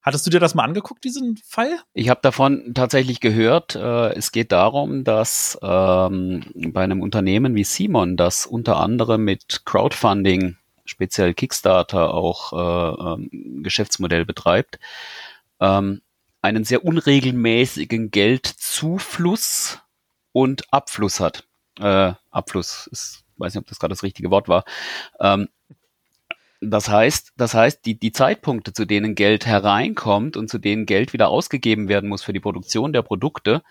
Hattest du dir das mal angeguckt, diesen Fall? Ich habe davon tatsächlich gehört. Äh, es geht darum, dass ähm, bei einem Unternehmen wie Simon, das unter anderem mit Crowdfunding, speziell Kickstarter, auch äh, ähm, Geschäftsmodell betreibt, ähm, einen sehr unregelmäßigen Geldzufluss und Abfluss hat. Äh, Abfluss ist, weiß nicht, ob das gerade das richtige Wort war. Ähm, das heißt, das heißt, die, die Zeitpunkte, zu denen Geld hereinkommt und zu denen Geld wieder ausgegeben werden muss für die Produktion der Produkte,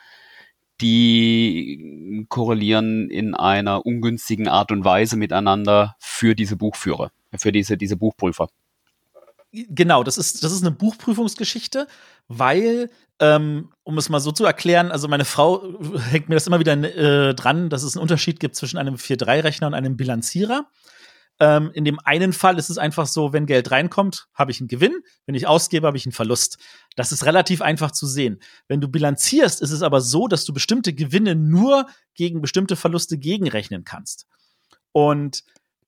die korrelieren in einer ungünstigen Art und Weise miteinander für diese Buchführer, für diese, diese Buchprüfer. Genau, das ist, das ist eine Buchprüfungsgeschichte, weil, ähm, um es mal so zu erklären, also meine Frau hängt mir das immer wieder äh, dran, dass es einen Unterschied gibt zwischen einem 4-3-Rechner und einem Bilanzierer. Ähm, in dem einen Fall ist es einfach so, wenn Geld reinkommt, habe ich einen Gewinn, wenn ich ausgebe, habe ich einen Verlust. Das ist relativ einfach zu sehen. Wenn du bilanzierst, ist es aber so, dass du bestimmte Gewinne nur gegen bestimmte Verluste gegenrechnen kannst. Und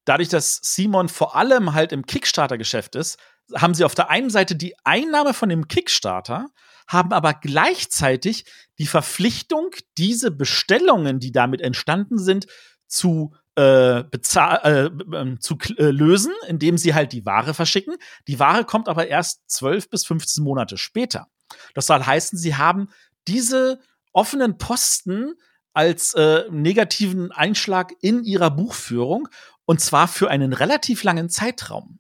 dadurch, dass Simon vor allem halt im Kickstarter-Geschäft ist, haben sie auf der einen Seite die Einnahme von dem Kickstarter, haben aber gleichzeitig die Verpflichtung, diese Bestellungen, die damit entstanden sind, zu äh, bezahl äh, ähm, zu äh, lösen, indem sie halt die Ware verschicken. Die Ware kommt aber erst 12 bis 15 Monate später. Das soll heißen, sie haben diese offenen Posten als äh, negativen Einschlag in ihrer Buchführung und zwar für einen relativ langen Zeitraum.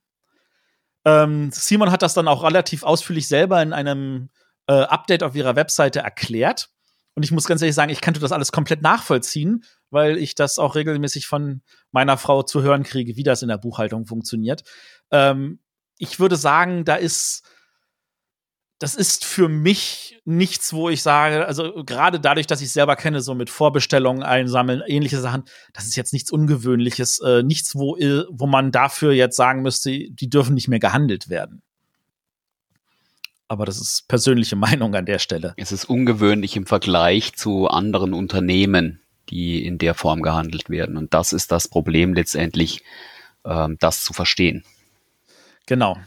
Ähm, Simon hat das dann auch relativ ausführlich selber in einem äh, Update auf ihrer Webseite erklärt. Und ich muss ganz ehrlich sagen, ich kannte das alles komplett nachvollziehen, weil ich das auch regelmäßig von meiner Frau zu hören kriege, wie das in der Buchhaltung funktioniert. Ähm, ich würde sagen, da ist das ist für mich nichts, wo ich sage, also gerade dadurch, dass ich selber kenne, so mit Vorbestellungen einsammeln, ähnliche Sachen, das ist jetzt nichts Ungewöhnliches, äh, nichts, wo, äh, wo man dafür jetzt sagen müsste, die dürfen nicht mehr gehandelt werden. Aber das ist persönliche Meinung an der Stelle. Es ist ungewöhnlich im Vergleich zu anderen Unternehmen, die in der Form gehandelt werden. Und das ist das Problem letztendlich, ähm, das zu verstehen. Genau.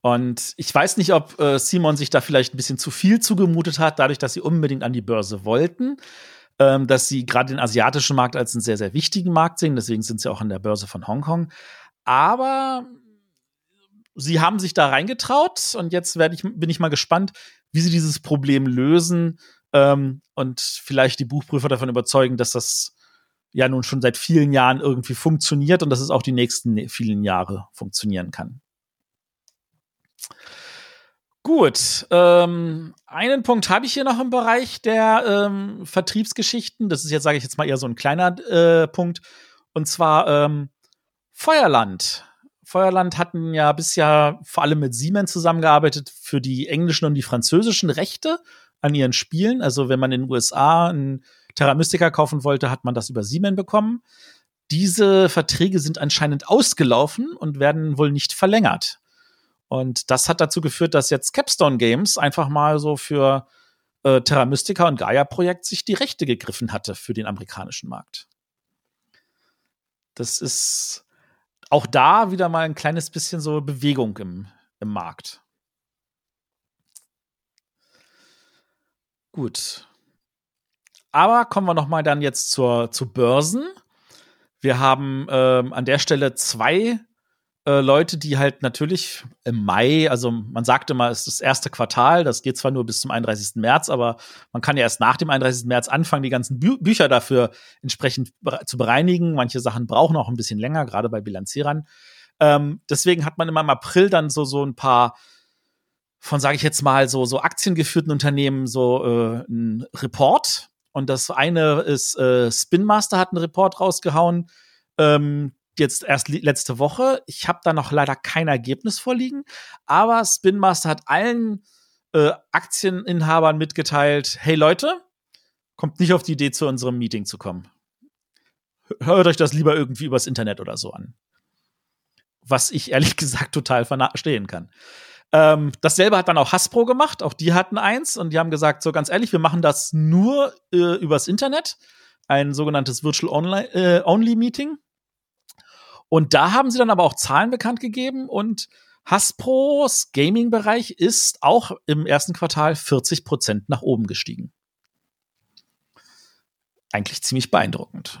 Und ich weiß nicht, ob äh, Simon sich da vielleicht ein bisschen zu viel zugemutet hat, dadurch, dass sie unbedingt an die Börse wollten, ähm, dass sie gerade den asiatischen Markt als einen sehr, sehr wichtigen Markt sehen. Deswegen sind sie auch an der Börse von Hongkong. Aber sie haben sich da reingetraut und jetzt ich, bin ich mal gespannt, wie sie dieses Problem lösen ähm, und vielleicht die Buchprüfer davon überzeugen, dass das ja nun schon seit vielen Jahren irgendwie funktioniert und dass es auch die nächsten vielen Jahre funktionieren kann. Gut, ähm, einen Punkt habe ich hier noch im Bereich der ähm, Vertriebsgeschichten. Das ist jetzt, sage ich jetzt mal, eher so ein kleiner äh, Punkt. Und zwar ähm, Feuerland. Feuerland hatten ja bisher vor allem mit Siemens zusammengearbeitet für die englischen und die französischen Rechte an ihren Spielen. Also wenn man in den USA einen Terra Mystica kaufen wollte, hat man das über Siemens bekommen. Diese Verträge sind anscheinend ausgelaufen und werden wohl nicht verlängert. Und das hat dazu geführt, dass jetzt Capstone Games einfach mal so für äh, Terra Mystica und Gaia Projekt sich die Rechte gegriffen hatte für den amerikanischen Markt. Das ist auch da wieder mal ein kleines bisschen so Bewegung im, im Markt. Gut. Aber kommen wir noch mal dann jetzt zur, zu Börsen. Wir haben ähm, an der Stelle zwei äh, Leute, die halt natürlich im Mai, also man sagte mal, es ist das erste Quartal, das geht zwar nur bis zum 31. März, aber man kann ja erst nach dem 31. März anfangen, die ganzen Bü Bücher dafür entsprechend zu bereinigen. Manche Sachen brauchen auch ein bisschen länger, gerade bei Bilanzierern. Ähm, deswegen hat man immer im April dann so, so ein paar von, sage ich jetzt mal, so, so aktiengeführten Unternehmen so äh, ein Report. Und das eine ist, äh, Spin Master hat einen Report rausgehauen. Ähm, jetzt erst letzte Woche. Ich habe da noch leider kein Ergebnis vorliegen, aber Spin Master hat allen äh, Aktieninhabern mitgeteilt, hey Leute, kommt nicht auf die Idee, zu unserem Meeting zu kommen. Hört euch das lieber irgendwie übers Internet oder so an. Was ich ehrlich gesagt total verstehen kann. Ähm, dasselbe hat dann auch Hasbro gemacht. Auch die hatten eins und die haben gesagt, so ganz ehrlich, wir machen das nur äh, übers Internet. Ein sogenanntes Virtual Only, äh, Only Meeting. Und da haben sie dann aber auch Zahlen bekannt gegeben und Hasbros Gaming-Bereich ist auch im ersten Quartal 40 Prozent nach oben gestiegen. Eigentlich ziemlich beeindruckend.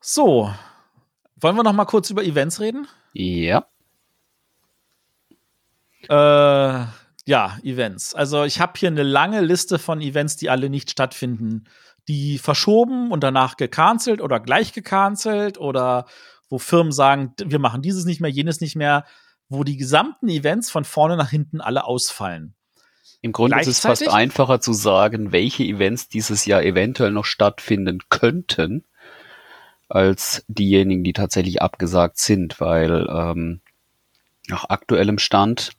So, wollen wir noch mal kurz über Events reden? Ja. Äh, ja, Events. Also ich habe hier eine lange Liste von Events, die alle nicht stattfinden. Die verschoben und danach gecancelt oder gleich gecancelt oder wo Firmen sagen, wir machen dieses nicht mehr, jenes nicht mehr, wo die gesamten Events von vorne nach hinten alle ausfallen. Im Grunde ist es fast einfacher zu sagen, welche Events dieses Jahr eventuell noch stattfinden könnten, als diejenigen, die tatsächlich abgesagt sind, weil ähm, nach aktuellem Stand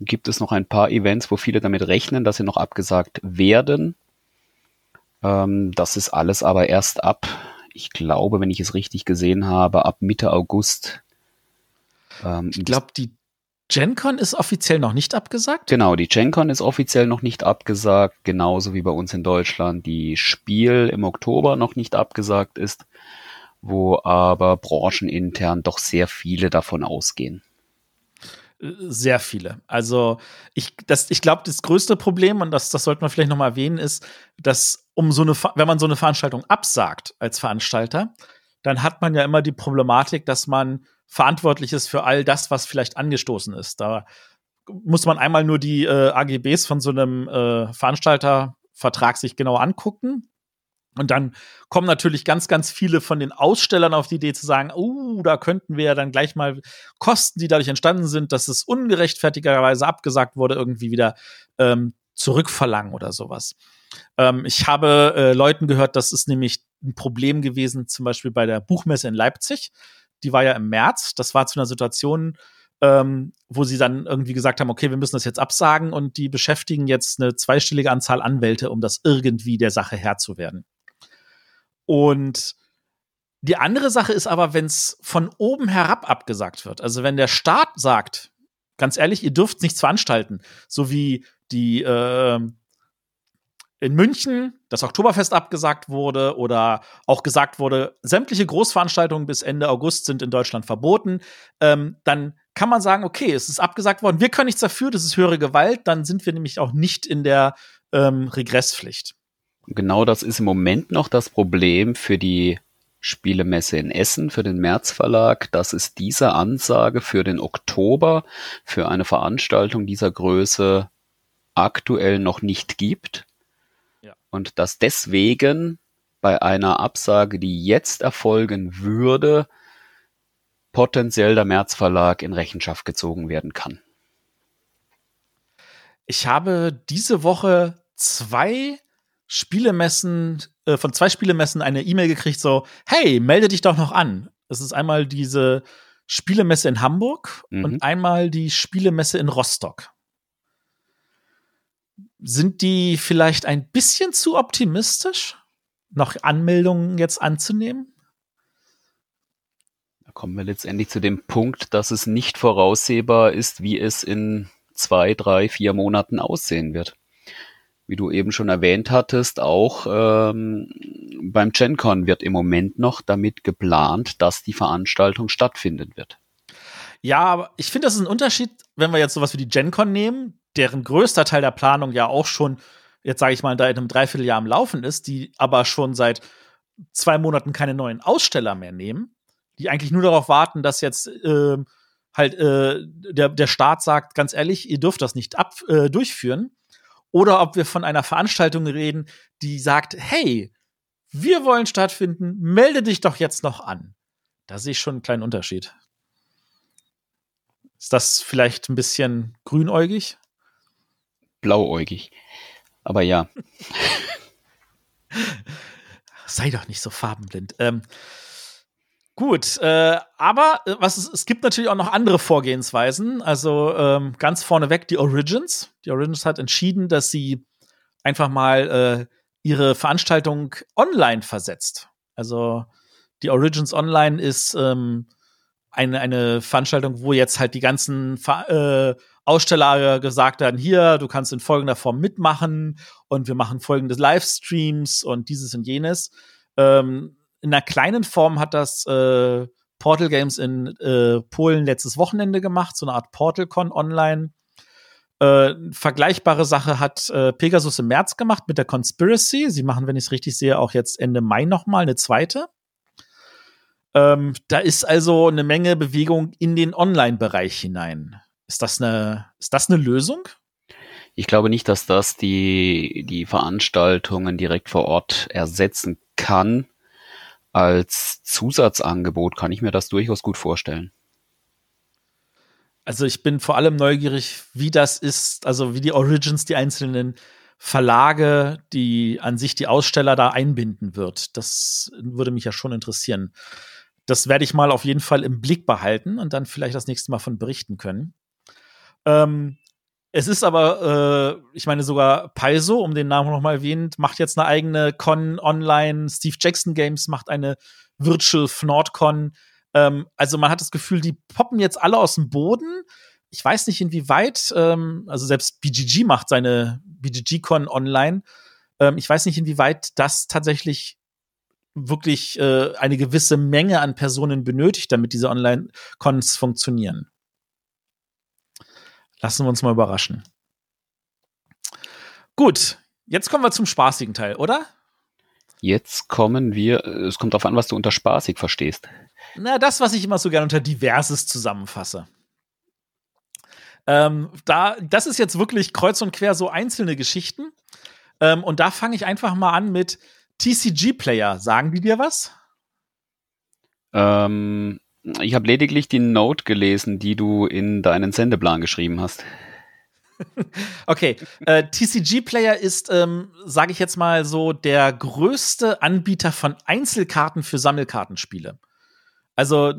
gibt es noch ein paar Events, wo viele damit rechnen, dass sie noch abgesagt werden. Ähm, das ist alles aber erst ab, ich glaube, wenn ich es richtig gesehen habe, ab Mitte August. Ähm, ich glaube, die GenCon ist offiziell noch nicht abgesagt? Genau, die GenCon ist offiziell noch nicht abgesagt, genauso wie bei uns in Deutschland die Spiel im Oktober noch nicht abgesagt ist, wo aber branchenintern doch sehr viele davon ausgehen sehr viele. Also ich, ich glaube, das größte Problem, und das, das sollte man vielleicht noch mal erwähnen, ist, dass um so eine, wenn man so eine Veranstaltung absagt als Veranstalter, dann hat man ja immer die Problematik, dass man verantwortlich ist für all das, was vielleicht angestoßen ist. Da muss man einmal nur die äh, AGBs von so einem äh, Veranstaltervertrag sich genau angucken. Und dann kommen natürlich ganz, ganz viele von den Ausstellern auf die Idee zu sagen, uh, da könnten wir ja dann gleich mal Kosten, die dadurch entstanden sind, dass es ungerechtfertigerweise abgesagt wurde, irgendwie wieder ähm, zurückverlangen oder sowas. Ähm, ich habe äh, Leuten gehört, das ist nämlich ein Problem gewesen, zum Beispiel bei der Buchmesse in Leipzig die war ja im März. Das war zu einer Situation, ähm, wo sie dann irgendwie gesagt haben, okay, wir müssen das jetzt absagen und die beschäftigen jetzt eine zweistellige Anzahl Anwälte, um das irgendwie der Sache Herr zu werden. Und die andere Sache ist aber, wenn es von oben herab abgesagt wird. Also wenn der Staat sagt, ganz ehrlich, ihr dürft nichts veranstalten, so wie die äh, in München das Oktoberfest abgesagt wurde oder auch gesagt wurde, sämtliche Großveranstaltungen bis Ende August sind in Deutschland verboten, ähm, dann kann man sagen, okay, es ist abgesagt worden, wir können nichts dafür, das ist höhere Gewalt, dann sind wir nämlich auch nicht in der ähm, Regresspflicht. Genau das ist im Moment noch das Problem für die Spielemesse in Essen für den März Verlag, dass es diese Ansage für den Oktober für eine Veranstaltung dieser Größe aktuell noch nicht gibt. Und dass deswegen bei einer Absage, die jetzt erfolgen würde, potenziell der März Verlag in Rechenschaft gezogen werden kann. Ich habe diese Woche zwei Spielemessen, äh, von zwei Spielemessen eine E-Mail gekriegt, so, hey, melde dich doch noch an. Es ist einmal diese Spielemesse in Hamburg mhm. und einmal die Spielemesse in Rostock. Sind die vielleicht ein bisschen zu optimistisch, noch Anmeldungen jetzt anzunehmen? Da kommen wir letztendlich zu dem Punkt, dass es nicht voraussehbar ist, wie es in zwei, drei, vier Monaten aussehen wird. Wie du eben schon erwähnt hattest, auch ähm, beim GenCon wird im Moment noch damit geplant, dass die Veranstaltung stattfinden wird. Ja, aber ich finde, das ist ein Unterschied, wenn wir jetzt sowas wie die GenCon nehmen deren größter Teil der Planung ja auch schon, jetzt sage ich mal, da in einem Dreivierteljahr am Laufen ist, die aber schon seit zwei Monaten keine neuen Aussteller mehr nehmen, die eigentlich nur darauf warten, dass jetzt äh, halt äh, der, der Staat sagt, ganz ehrlich, ihr dürft das nicht ab, äh, durchführen. Oder ob wir von einer Veranstaltung reden, die sagt, hey, wir wollen stattfinden, melde dich doch jetzt noch an. Da sehe ich schon einen kleinen Unterschied. Ist das vielleicht ein bisschen grünäugig? blauäugig. Aber ja. Sei doch nicht so farbenblind. Ähm, gut, äh, aber äh, was es, es gibt natürlich auch noch andere Vorgehensweisen. Also ähm, ganz vorneweg die Origins. Die Origins hat entschieden, dass sie einfach mal äh, ihre Veranstaltung online versetzt. Also die Origins Online ist ähm, eine, eine Veranstaltung, wo jetzt halt die ganzen äh, Aussteller gesagt haben, hier, du kannst in folgender Form mitmachen und wir machen folgende Livestreams und dieses und jenes. Ähm, in einer kleinen Form hat das äh, Portal Games in äh, Polen letztes Wochenende gemacht, so eine Art PortalCon online. Äh, vergleichbare Sache hat äh, Pegasus im März gemacht mit der Conspiracy. Sie machen, wenn ich es richtig sehe, auch jetzt Ende Mai noch mal eine zweite. Ähm, da ist also eine Menge Bewegung in den Online-Bereich hinein. Ist das eine, ist das eine Lösung? Ich glaube nicht, dass das die, die Veranstaltungen direkt vor Ort ersetzen kann. Als Zusatzangebot kann ich mir das durchaus gut vorstellen. Also ich bin vor allem neugierig, wie das ist, also wie die Origins die einzelnen Verlage, die an sich die Aussteller da einbinden wird. Das würde mich ja schon interessieren. Das werde ich mal auf jeden Fall im Blick behalten und dann vielleicht das nächste Mal von berichten können. Ähm, Es ist aber, äh, ich meine, sogar Paizo, um den Namen nochmal erwähnt, macht jetzt eine eigene Con online. Steve Jackson Games macht eine Virtual FnordCon. Ähm, also man hat das Gefühl, die poppen jetzt alle aus dem Boden. Ich weiß nicht, inwieweit, ähm, also selbst BGG macht seine BGG-Con online. Ähm, ich weiß nicht, inwieweit das tatsächlich wirklich äh, eine gewisse Menge an Personen benötigt, damit diese Online-Cons funktionieren. Lassen wir uns mal überraschen. Gut, jetzt kommen wir zum spaßigen Teil, oder? Jetzt kommen wir, es kommt darauf an, was du unter spaßig verstehst. Na, das, was ich immer so gerne unter diverses zusammenfasse. Ähm, da, das ist jetzt wirklich kreuz und quer so einzelne Geschichten. Ähm, und da fange ich einfach mal an mit TCG-Player. Sagen die dir was? Ähm, ich habe lediglich die Note gelesen, die du in deinen Sendeplan geschrieben hast. okay, äh, TCG Player ist, ähm, sage ich jetzt mal so, der größte Anbieter von Einzelkarten für Sammelkartenspiele. Also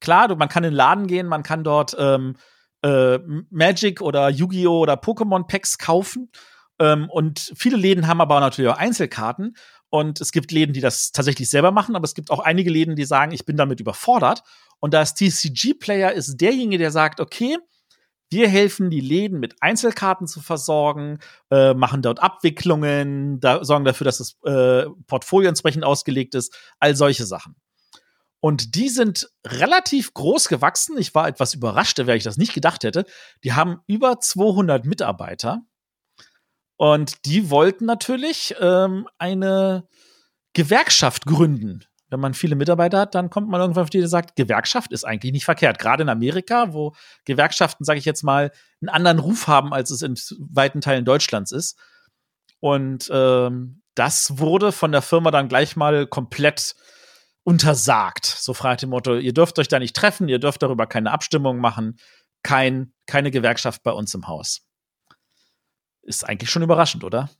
klar, du, man kann in den Laden gehen, man kann dort ähm, äh, Magic oder Yu-Gi-Oh oder Pokémon Packs kaufen. Ähm, und viele Läden haben aber natürlich auch Einzelkarten. Und es gibt Läden, die das tatsächlich selber machen, aber es gibt auch einige Läden, die sagen, ich bin damit überfordert. Und das TCG-Player ist derjenige, der sagt, okay, wir helfen die Läden mit Einzelkarten zu versorgen, äh, machen dort Abwicklungen, da, sorgen dafür, dass das äh, Portfolio entsprechend ausgelegt ist, all solche Sachen. Und die sind relativ groß gewachsen. Ich war etwas überrascht, weil ich das nicht gedacht hätte. Die haben über 200 Mitarbeiter und die wollten natürlich ähm, eine Gewerkschaft gründen. Wenn man viele Mitarbeiter hat, dann kommt man irgendwann auf die, der sagt, Gewerkschaft ist eigentlich nicht verkehrt. Gerade in Amerika, wo Gewerkschaften, sage ich jetzt mal, einen anderen Ruf haben, als es in weiten Teilen Deutschlands ist. Und ähm, das wurde von der Firma dann gleich mal komplett untersagt. So fragt dem Motto, ihr dürft euch da nicht treffen, ihr dürft darüber keine Abstimmung machen, kein, keine Gewerkschaft bei uns im Haus. Ist eigentlich schon überraschend, oder?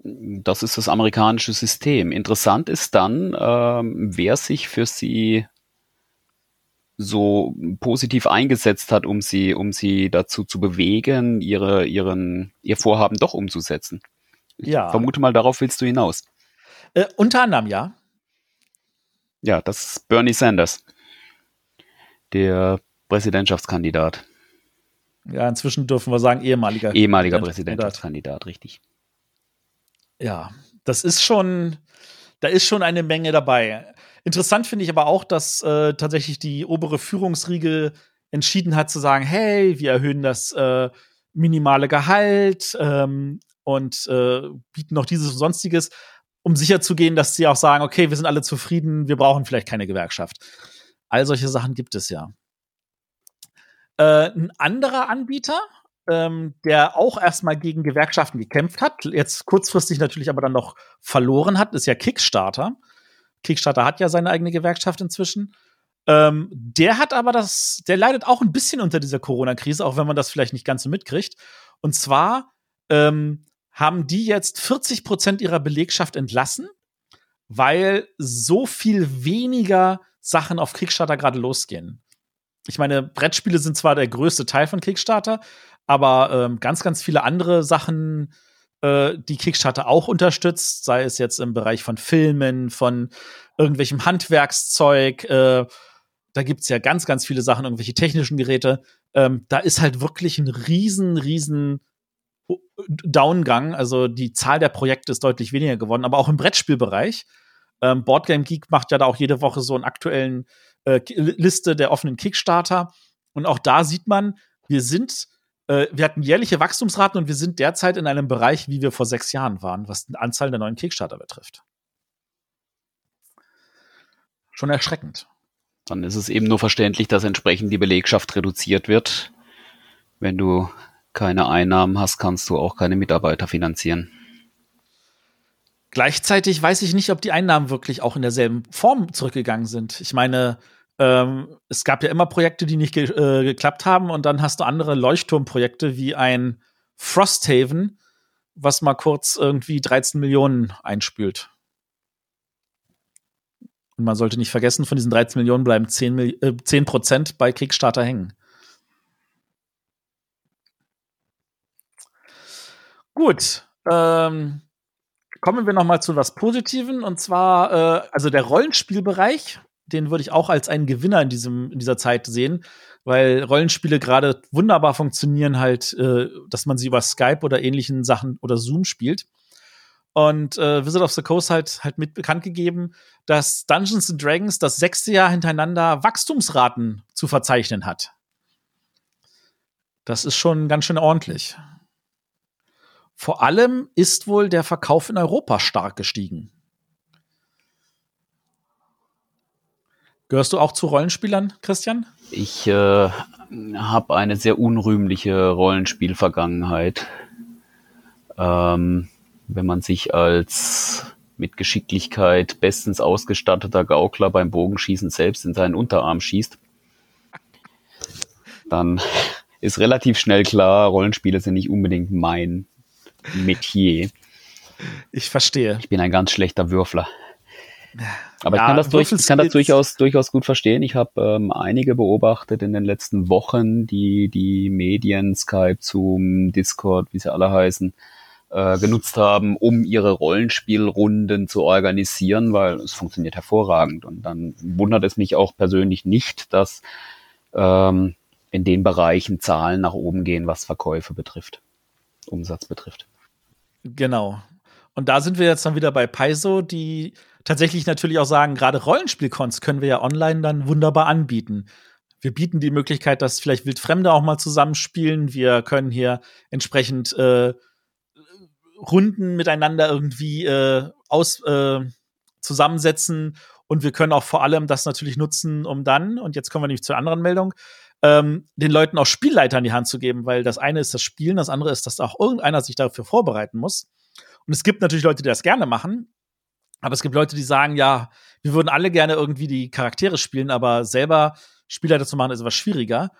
Das ist das amerikanische System. Interessant ist dann, ähm, wer sich für sie so positiv eingesetzt hat, um sie, um sie dazu zu bewegen, ihre, ihren, ihr Vorhaben doch umzusetzen. Ich ja. vermute mal, darauf willst du hinaus. Äh, unter anderem, ja. Ja, das ist Bernie Sanders, der Präsidentschaftskandidat. Ja, inzwischen dürfen wir sagen, ehemaliger. Ehemaliger Präsidentschaftskandidat, richtig. Ja, das ist schon, da ist schon eine Menge dabei. Interessant finde ich aber auch, dass äh, tatsächlich die obere Führungsriege entschieden hat zu sagen, hey, wir erhöhen das äh, minimale Gehalt ähm, und äh, bieten noch dieses und sonstiges, um sicherzugehen, dass sie auch sagen, okay, wir sind alle zufrieden, wir brauchen vielleicht keine Gewerkschaft. All solche Sachen gibt es ja. Äh, ein anderer Anbieter, ähm, der auch erstmal gegen Gewerkschaften gekämpft hat, jetzt kurzfristig natürlich aber dann noch verloren hat, ist ja Kickstarter. Kickstarter hat ja seine eigene Gewerkschaft inzwischen. Ähm, der hat aber das, der leidet auch ein bisschen unter dieser Corona-Krise, auch wenn man das vielleicht nicht ganz so mitkriegt. Und zwar ähm, haben die jetzt 40 Prozent ihrer Belegschaft entlassen, weil so viel weniger Sachen auf Kickstarter gerade losgehen ich meine, Brettspiele sind zwar der größte Teil von Kickstarter, aber ähm, ganz, ganz viele andere Sachen, äh, die Kickstarter auch unterstützt, sei es jetzt im Bereich von Filmen, von irgendwelchem Handwerkszeug, äh, da gibt's ja ganz, ganz viele Sachen, irgendwelche technischen Geräte. Ähm, da ist halt wirklich ein riesen, riesen Downgang. Also die Zahl der Projekte ist deutlich weniger geworden, aber auch im Brettspielbereich. Ähm, Boardgame Geek macht ja da auch jede Woche so einen aktuellen äh, Liste der offenen Kickstarter. Und auch da sieht man, wir sind, äh, wir hatten jährliche Wachstumsraten und wir sind derzeit in einem Bereich, wie wir vor sechs Jahren waren, was die Anzahl der neuen Kickstarter betrifft. Schon erschreckend. Dann ist es eben nur verständlich, dass entsprechend die Belegschaft reduziert wird. Wenn du keine Einnahmen hast, kannst du auch keine Mitarbeiter finanzieren. Gleichzeitig weiß ich nicht, ob die Einnahmen wirklich auch in derselben Form zurückgegangen sind. Ich meine, ähm, es gab ja immer Projekte, die nicht ge äh, geklappt haben, und dann hast du andere Leuchtturmprojekte wie ein Frosthaven, was mal kurz irgendwie 13 Millionen einspült. Und man sollte nicht vergessen, von diesen 13 Millionen bleiben 10, äh, 10 Prozent bei Kickstarter hängen. Gut. Ähm, kommen wir noch mal zu was Positiven und zwar äh, also der Rollenspielbereich. Den würde ich auch als einen Gewinner in diesem in dieser Zeit sehen, weil Rollenspiele gerade wunderbar funktionieren halt, äh, dass man sie über Skype oder ähnlichen Sachen oder Zoom spielt. Und äh, Wizard of the Coast halt halt mit bekannt gegeben, dass Dungeons and Dragons das sechste Jahr hintereinander Wachstumsraten zu verzeichnen hat. Das ist schon ganz schön ordentlich. Vor allem ist wohl der Verkauf in Europa stark gestiegen. Gehörst du auch zu Rollenspielern, Christian? Ich äh, habe eine sehr unrühmliche Rollenspielvergangenheit. Ähm, wenn man sich als mit Geschicklichkeit bestens ausgestatteter Gaukler beim Bogenschießen selbst in seinen Unterarm schießt, dann ist relativ schnell klar, Rollenspiele sind nicht unbedingt mein Metier. Ich verstehe. Ich bin ein ganz schlechter Würfler. Aber ja, ich kann das, durch, ich kann das durchaus, durchaus gut verstehen. Ich habe ähm, einige beobachtet in den letzten Wochen, die die Medien, Skype, Zoom, Discord, wie sie alle heißen, äh, genutzt haben, um ihre Rollenspielrunden zu organisieren, weil es funktioniert hervorragend. Und dann wundert es mich auch persönlich nicht, dass ähm, in den Bereichen Zahlen nach oben gehen, was Verkäufe betrifft, Umsatz betrifft. Genau. Und da sind wir jetzt dann wieder bei Paizo, die tatsächlich natürlich auch sagen, gerade Rollenspielcons können wir ja online dann wunderbar anbieten. Wir bieten die Möglichkeit, dass vielleicht Wildfremde auch mal zusammenspielen. Wir können hier entsprechend äh, Runden miteinander irgendwie äh, aus äh, zusammensetzen und wir können auch vor allem das natürlich nutzen, um dann, und jetzt kommen wir nämlich zur anderen Meldung, ähm, den Leuten auch Spielleiter in die Hand zu geben, weil das eine ist das Spielen, das andere ist, dass auch irgendeiner sich dafür vorbereiten muss. Und es gibt natürlich Leute, die das gerne machen, aber es gibt Leute, die sagen, ja, wir würden alle gerne irgendwie die Charaktere spielen, aber selber Spielleiter zu machen ist etwas schwieriger.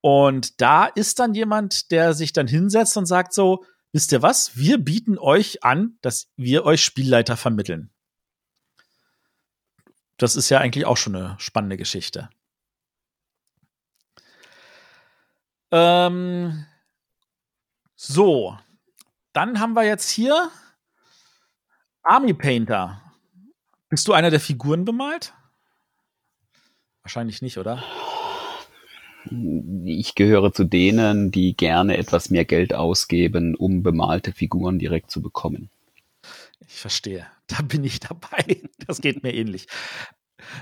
Und da ist dann jemand, der sich dann hinsetzt und sagt so, wisst ihr was? Wir bieten euch an, dass wir euch Spielleiter vermitteln. Das ist ja eigentlich auch schon eine spannende Geschichte. Ähm, so, dann haben wir jetzt hier Army Painter. Bist du einer der Figuren bemalt? Wahrscheinlich nicht, oder? ich gehöre zu denen, die gerne etwas mehr Geld ausgeben, um bemalte Figuren direkt zu bekommen. Ich verstehe. Da bin ich dabei. Das geht mir ähnlich.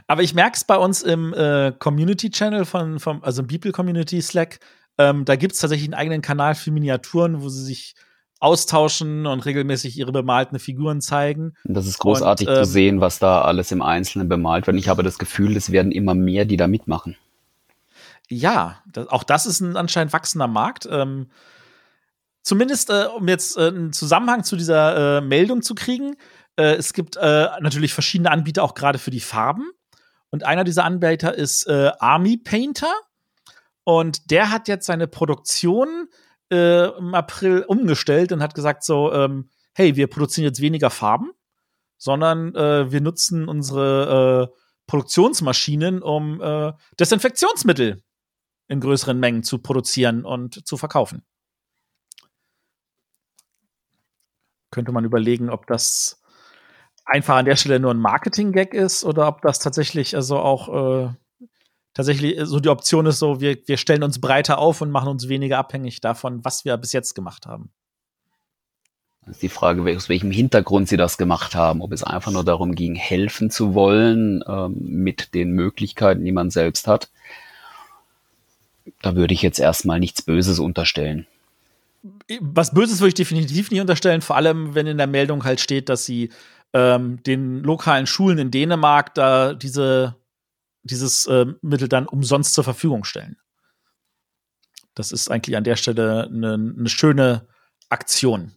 Aber ich merke es bei uns im äh, Community-Channel von, vom, also im Beeple Community Slack. Ähm, da gibt es tatsächlich einen eigenen Kanal für Miniaturen, wo sie sich austauschen und regelmäßig ihre bemalten Figuren zeigen. Das ist großartig und, ähm, zu sehen, was da alles im Einzelnen bemalt wird. Ich habe das Gefühl, es werden immer mehr, die da mitmachen. Ja, das, auch das ist ein anscheinend wachsender Markt. Ähm, zumindest, äh, um jetzt äh, einen Zusammenhang zu dieser äh, Meldung zu kriegen, äh, es gibt äh, natürlich verschiedene Anbieter auch gerade für die Farben. Und einer dieser Anbieter ist äh, Army Painter. Und der hat jetzt seine Produktion im April umgestellt und hat gesagt so, ähm, hey, wir produzieren jetzt weniger Farben, sondern wir nutzen unsere Produktionsmaschinen, um Desinfektionsmittel in größeren Mengen zu produzieren und zu verkaufen. Könnte man überlegen, ob das einfach an der Stelle nur ein Marketing-Gag ist oder ob das tatsächlich also auch äh, tatsächlich so die Option ist, so wir, wir stellen uns breiter auf und machen uns weniger abhängig davon, was wir bis jetzt gemacht haben. Das ist die Frage, aus welchem Hintergrund sie das gemacht haben. Ob es einfach nur darum ging, helfen zu wollen ähm, mit den Möglichkeiten, die man selbst hat da würde ich jetzt erstmal nichts Böses unterstellen. Was Böses würde ich definitiv nicht unterstellen, vor allem wenn in der Meldung halt steht, dass sie ähm, den lokalen Schulen in Dänemark da diese, dieses äh, Mittel dann umsonst zur Verfügung stellen. Das ist eigentlich an der Stelle eine, eine schöne Aktion.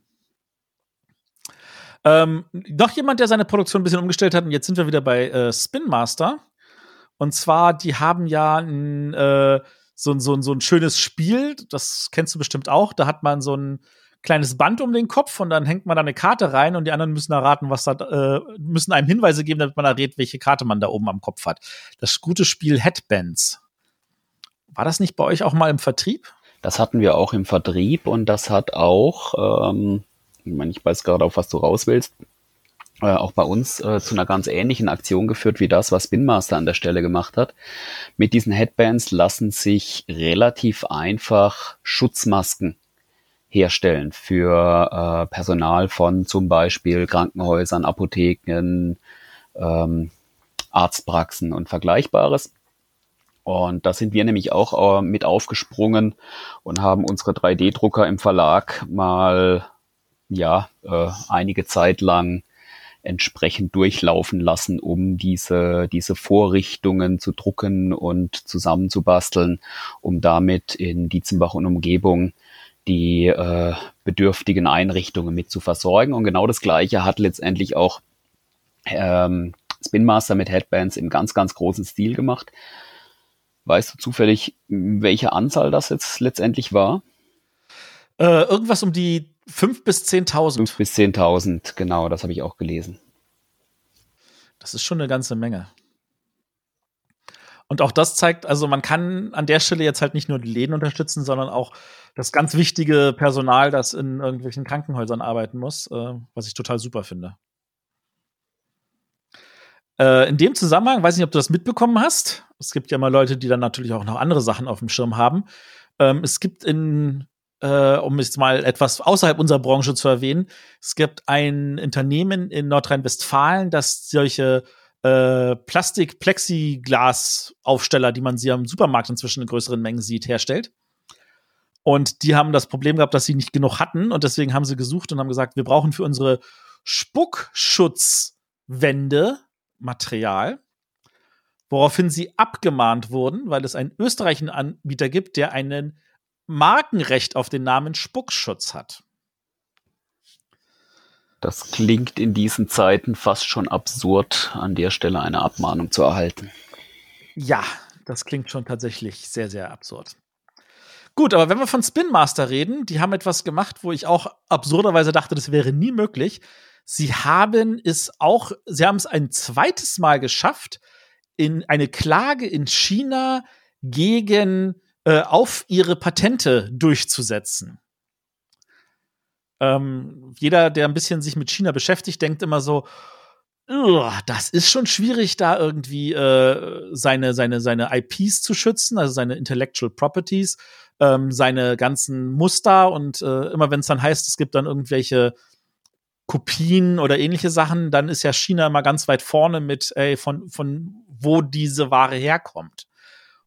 Ähm, noch jemand, der seine Produktion ein bisschen umgestellt hat, und jetzt sind wir wieder bei äh, Spin Master. Und zwar, die haben ja ein äh, so, so, so ein schönes Spiel, das kennst du bestimmt auch. Da hat man so ein kleines Band um den Kopf und dann hängt man da eine Karte rein und die anderen müssen erraten, was da, äh, müssen einem Hinweise geben, damit man errät, welche Karte man da oben am Kopf hat. Das gute Spiel Headbands. War das nicht bei euch auch mal im Vertrieb? Das hatten wir auch im Vertrieb und das hat auch ähm, ich meine, ich weiß gerade auf was du raus willst, äh, auch bei uns äh, zu einer ganz ähnlichen Aktion geführt wie das, was Spin Master an der Stelle gemacht hat. Mit diesen Headbands lassen sich relativ einfach Schutzmasken herstellen für äh, Personal von zum Beispiel Krankenhäusern, Apotheken, ähm, Arztpraxen und Vergleichbares. Und da sind wir nämlich auch äh, mit aufgesprungen und haben unsere 3D-Drucker im Verlag mal ja äh, einige Zeit lang entsprechend durchlaufen lassen, um diese, diese Vorrichtungen zu drucken und zusammenzubasteln, um damit in Dietzenbach und Umgebung die äh, bedürftigen Einrichtungen mit zu versorgen. Und genau das Gleiche hat letztendlich auch ähm, Spin Master mit Headbands im ganz, ganz großen Stil gemacht. Weißt du zufällig, welche Anzahl das jetzt letztendlich war? Äh, irgendwas um die 5 bis 10.000. 5 bis 10.000, genau, das habe ich auch gelesen. Das ist schon eine ganze Menge. Und auch das zeigt, also man kann an der Stelle jetzt halt nicht nur die Läden unterstützen, sondern auch das ganz wichtige Personal, das in irgendwelchen Krankenhäusern arbeiten muss, äh, was ich total super finde. Äh, in dem Zusammenhang, weiß nicht, ob du das mitbekommen hast. Es gibt ja mal Leute, die dann natürlich auch noch andere Sachen auf dem Schirm haben. Ähm, es gibt in äh, um es mal etwas außerhalb unserer Branche zu erwähnen, es gibt ein Unternehmen in Nordrhein-Westfalen, das solche äh, Plastik-Plexiglas-Aufsteller, die man sie am Supermarkt inzwischen in größeren Mengen sieht, herstellt. Und die haben das Problem gehabt, dass sie nicht genug hatten und deswegen haben sie gesucht und haben gesagt, wir brauchen für unsere Spuckschutzwände Material, woraufhin sie abgemahnt wurden, weil es einen österreichischen Anbieter gibt, der einen Markenrecht auf den Namen Spuckschutz hat. Das klingt in diesen Zeiten fast schon absurd, an der Stelle eine Abmahnung zu erhalten. Ja, das klingt schon tatsächlich sehr, sehr absurd. Gut, aber wenn wir von Spin Master reden, die haben etwas gemacht, wo ich auch absurderweise dachte, das wäre nie möglich. Sie haben es auch, sie haben es ein zweites Mal geschafft, in eine Klage in China gegen äh, auf ihre Patente durchzusetzen. Ähm, jeder, der ein bisschen sich mit China beschäftigt, denkt immer so, das ist schon schwierig, da irgendwie äh, seine, seine, seine IPs zu schützen, also seine Intellectual Properties, ähm, seine ganzen Muster und äh, immer wenn es dann heißt, es gibt dann irgendwelche Kopien oder ähnliche Sachen, dann ist ja China immer ganz weit vorne mit, ey, von, von wo diese Ware herkommt.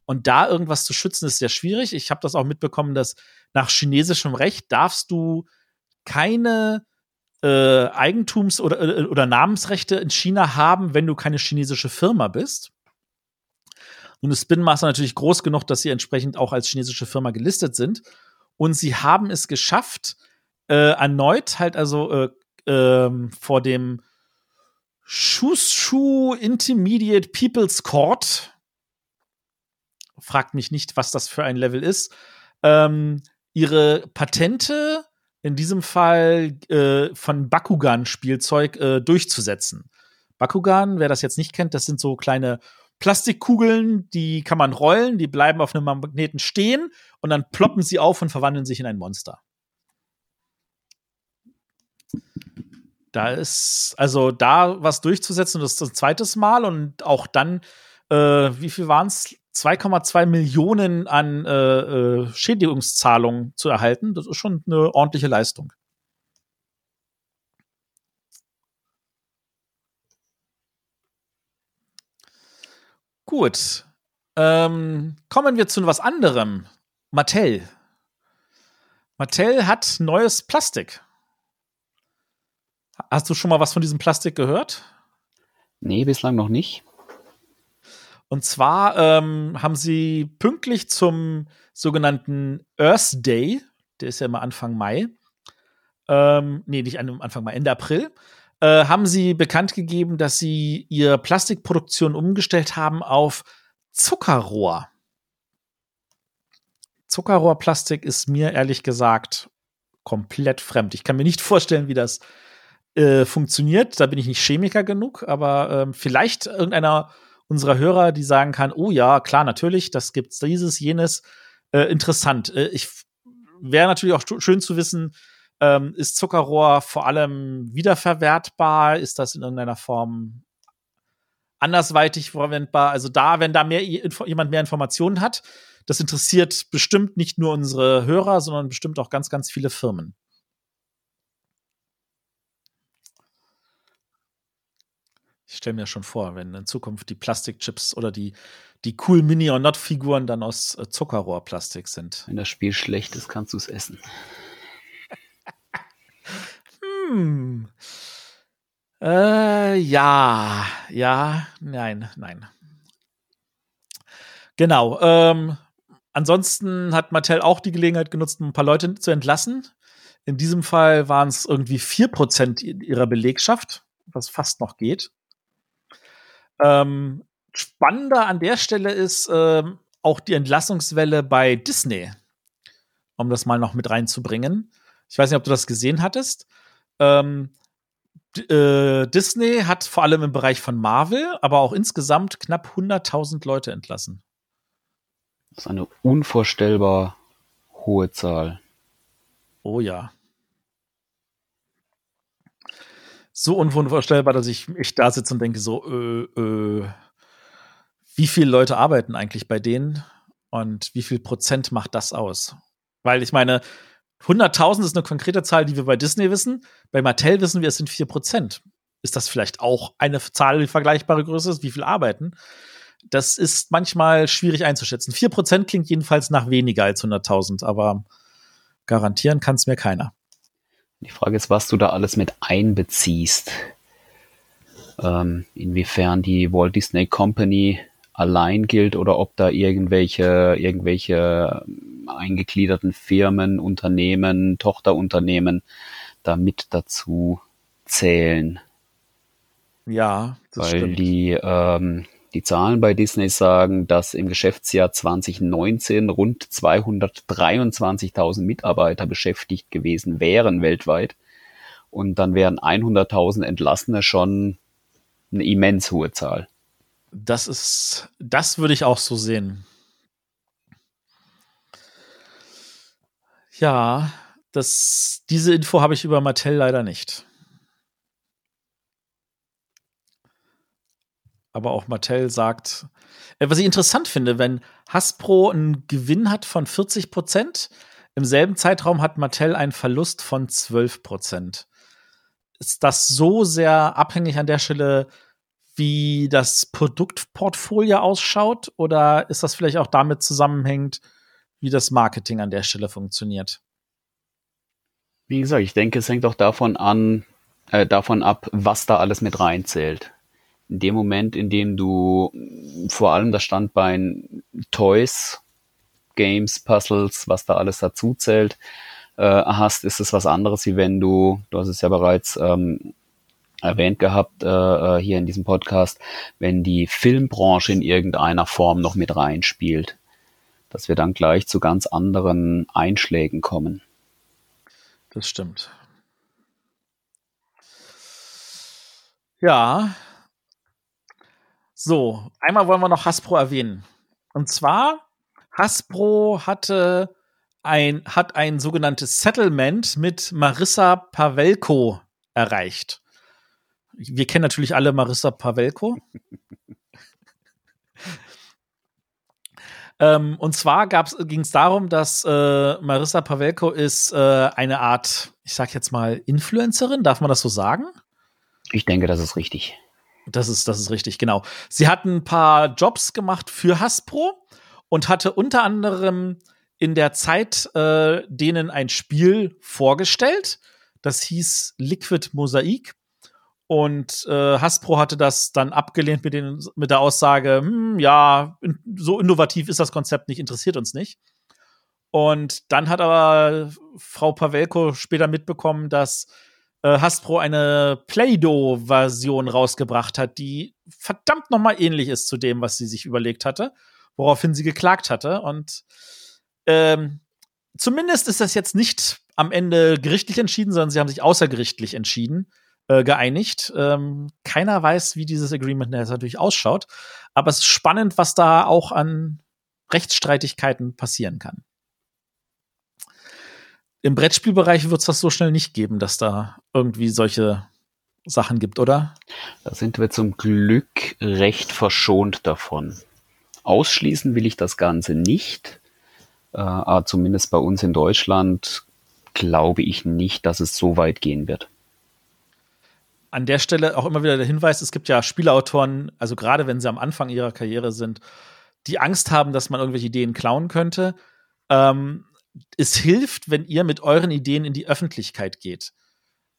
Und da irgendwas zu schützen, ist sehr schwierig. Ich habe das auch mitbekommen, dass nach chinesischem Recht darfst du keine äh, Eigentums- oder, äh, oder Namensrechte in China haben, wenn du keine chinesische Firma bist. Nun ist Spin natürlich groß genug, dass sie entsprechend auch als chinesische Firma gelistet sind. Und sie haben es geschafft, äh, erneut halt also äh, ähm, vor dem Shushu Intermediate People's Court fragt mich nicht, was das für ein Level ist, ähm, ihre Patente, in diesem Fall äh, von Bakugan-Spielzeug, äh, durchzusetzen. Bakugan, wer das jetzt nicht kennt, das sind so kleine Plastikkugeln, die kann man rollen, die bleiben auf einem Magneten stehen und dann ploppen sie auf und verwandeln sich in ein Monster. Da ist also da was durchzusetzen, das ist das zweite Mal und auch dann, äh, wie viel waren es? 2,2 Millionen an äh, äh, Schädigungszahlungen zu erhalten, das ist schon eine ordentliche Leistung. Gut. Ähm, kommen wir zu was anderem. Mattel. Mattel hat neues Plastik. Hast du schon mal was von diesem Plastik gehört? Nee, bislang noch nicht. Und zwar ähm, haben sie pünktlich zum sogenannten Earth Day, der ist ja immer Anfang Mai, ähm, nee, nicht Anfang Mai, Ende April, äh, haben sie bekannt gegeben, dass sie ihre Plastikproduktion umgestellt haben auf Zuckerrohr. Zuckerrohrplastik ist mir ehrlich gesagt komplett fremd. Ich kann mir nicht vorstellen, wie das äh, funktioniert. Da bin ich nicht Chemiker genug, aber ähm, vielleicht irgendeiner unserer Hörer, die sagen kann, oh ja, klar, natürlich, das gibt's dieses, jenes. Äh, interessant. Äh, ich wäre natürlich auch schön zu wissen, Ähm, ist Zuckerrohr vor allem wiederverwertbar? Ist das in irgendeiner Form andersweitig verwendbar? Also da, wenn da mehr jemand mehr Informationen hat, das interessiert bestimmt nicht nur unsere Hörer, sondern bestimmt auch ganz, ganz viele Firmen. Ich stelle mir schon vor, wenn in Zukunft die Plastikchips oder die, die cool Mini- or Not-Figuren dann aus äh, Zuckerrohrplastik sind. Wenn das Spiel schlecht ist, kannst du es essen. hm. Äh, ja, ja, nein, nein. Genau. Ähm, ansonsten hat Mattel auch die Gelegenheit genutzt, ein paar Leute zu entlassen. In diesem Fall waren es irgendwie 4% ihrer Belegschaft, was fast noch geht. Ähm, spannender an der Stelle ist ähm, auch die Entlassungswelle bei Disney, um das mal noch mit reinzubringen. Ich weiß nicht, ob du das gesehen hattest. Ähm, äh, Disney hat vor allem im Bereich von Marvel, aber auch insgesamt knapp 100.000 Leute entlassen. Das ist eine unvorstellbar hohe Zahl. Oh ja. So unvorstellbar, dass ich, ich da sitze und denke so, äh, äh, wie viele Leute arbeiten eigentlich bei denen und wie viel Prozent macht das aus? Weil ich meine, 100.000 ist eine konkrete Zahl, die wir bei Disney wissen. Bei Mattel wissen wir, es sind 4 Prozent. Ist das vielleicht auch eine Zahl, die vergleichbare Größe ist? Wie viel arbeiten? Das ist manchmal schwierig einzuschätzen. 4 Prozent klingt jedenfalls nach weniger als 100.000, aber garantieren kann es mir keiner. Die Frage ist, was du da alles mit einbeziehst. Ähm, inwiefern die Walt Disney Company allein gilt oder ob da irgendwelche, irgendwelche eingegliederten Firmen, Unternehmen, Tochterunternehmen da mit dazu zählen. Ja, das Weil stimmt. die, ähm, die Zahlen bei Disney sagen, dass im Geschäftsjahr 2019 rund 223.000 Mitarbeiter beschäftigt gewesen wären weltweit. Und dann wären 100.000 Entlassene schon eine immens hohe Zahl. Das ist, das würde ich auch so sehen. Ja, das, diese Info habe ich über Mattel leider nicht. Aber auch Mattel sagt, äh, was ich interessant finde, wenn Hasbro einen Gewinn hat von 40 Prozent, im selben Zeitraum hat Mattel einen Verlust von 12 Prozent. Ist das so sehr abhängig an der Stelle wie das Produktportfolio ausschaut? Oder ist das vielleicht auch damit zusammenhängend, wie das Marketing an der Stelle funktioniert? Wie gesagt, ich denke, es hängt auch davon an, äh, davon ab, was da alles mit reinzählt. In dem Moment, in dem du vor allem das Standbein Toys, Games, Puzzles, was da alles dazu zählt, äh, hast, ist es was anderes, wie wenn du, du hast es ja bereits ähm, erwähnt gehabt äh, äh, hier in diesem Podcast, wenn die Filmbranche in irgendeiner Form noch mit reinspielt, dass wir dann gleich zu ganz anderen Einschlägen kommen. Das stimmt. Ja. So, einmal wollen wir noch Hasbro erwähnen. Und zwar, Hasbro hatte ein, hat ein sogenanntes Settlement mit Marissa Pavelko erreicht wir kennen natürlich alle Marissa Pavelko. ähm, und zwar ging es darum, dass äh, Marissa Pavelko ist äh, eine Art, ich sag jetzt mal, Influencerin, darf man das so sagen? Ich denke, das ist richtig. Das ist, das ist richtig, genau. Sie hat ein paar Jobs gemacht für Hasbro und hatte unter anderem in der Zeit äh, denen ein Spiel vorgestellt. Das hieß Liquid Mosaik. Und äh, Hasbro hatte das dann abgelehnt mit, den, mit der Aussage, hm, ja, in, so innovativ ist das Konzept nicht, interessiert uns nicht. Und dann hat aber Frau Pavelko später mitbekommen, dass äh, Hasbro eine Play-Doh-Version rausgebracht hat, die verdammt noch mal ähnlich ist zu dem, was sie sich überlegt hatte, woraufhin sie geklagt hatte. Und ähm, zumindest ist das jetzt nicht am Ende gerichtlich entschieden, sondern sie haben sich außergerichtlich entschieden äh, geeinigt. Ähm, keiner weiß, wie dieses Agreement natürlich ausschaut, aber es ist spannend, was da auch an Rechtsstreitigkeiten passieren kann. Im Brettspielbereich wird es das so schnell nicht geben, dass da irgendwie solche Sachen gibt, oder? Da sind wir zum Glück recht verschont davon. Ausschließen will ich das Ganze nicht. Äh, aber zumindest bei uns in Deutschland glaube ich nicht, dass es so weit gehen wird. An der Stelle auch immer wieder der Hinweis, es gibt ja Spielautoren, also gerade wenn sie am Anfang ihrer Karriere sind, die Angst haben, dass man irgendwelche Ideen klauen könnte. Ähm, es hilft, wenn ihr mit euren Ideen in die Öffentlichkeit geht.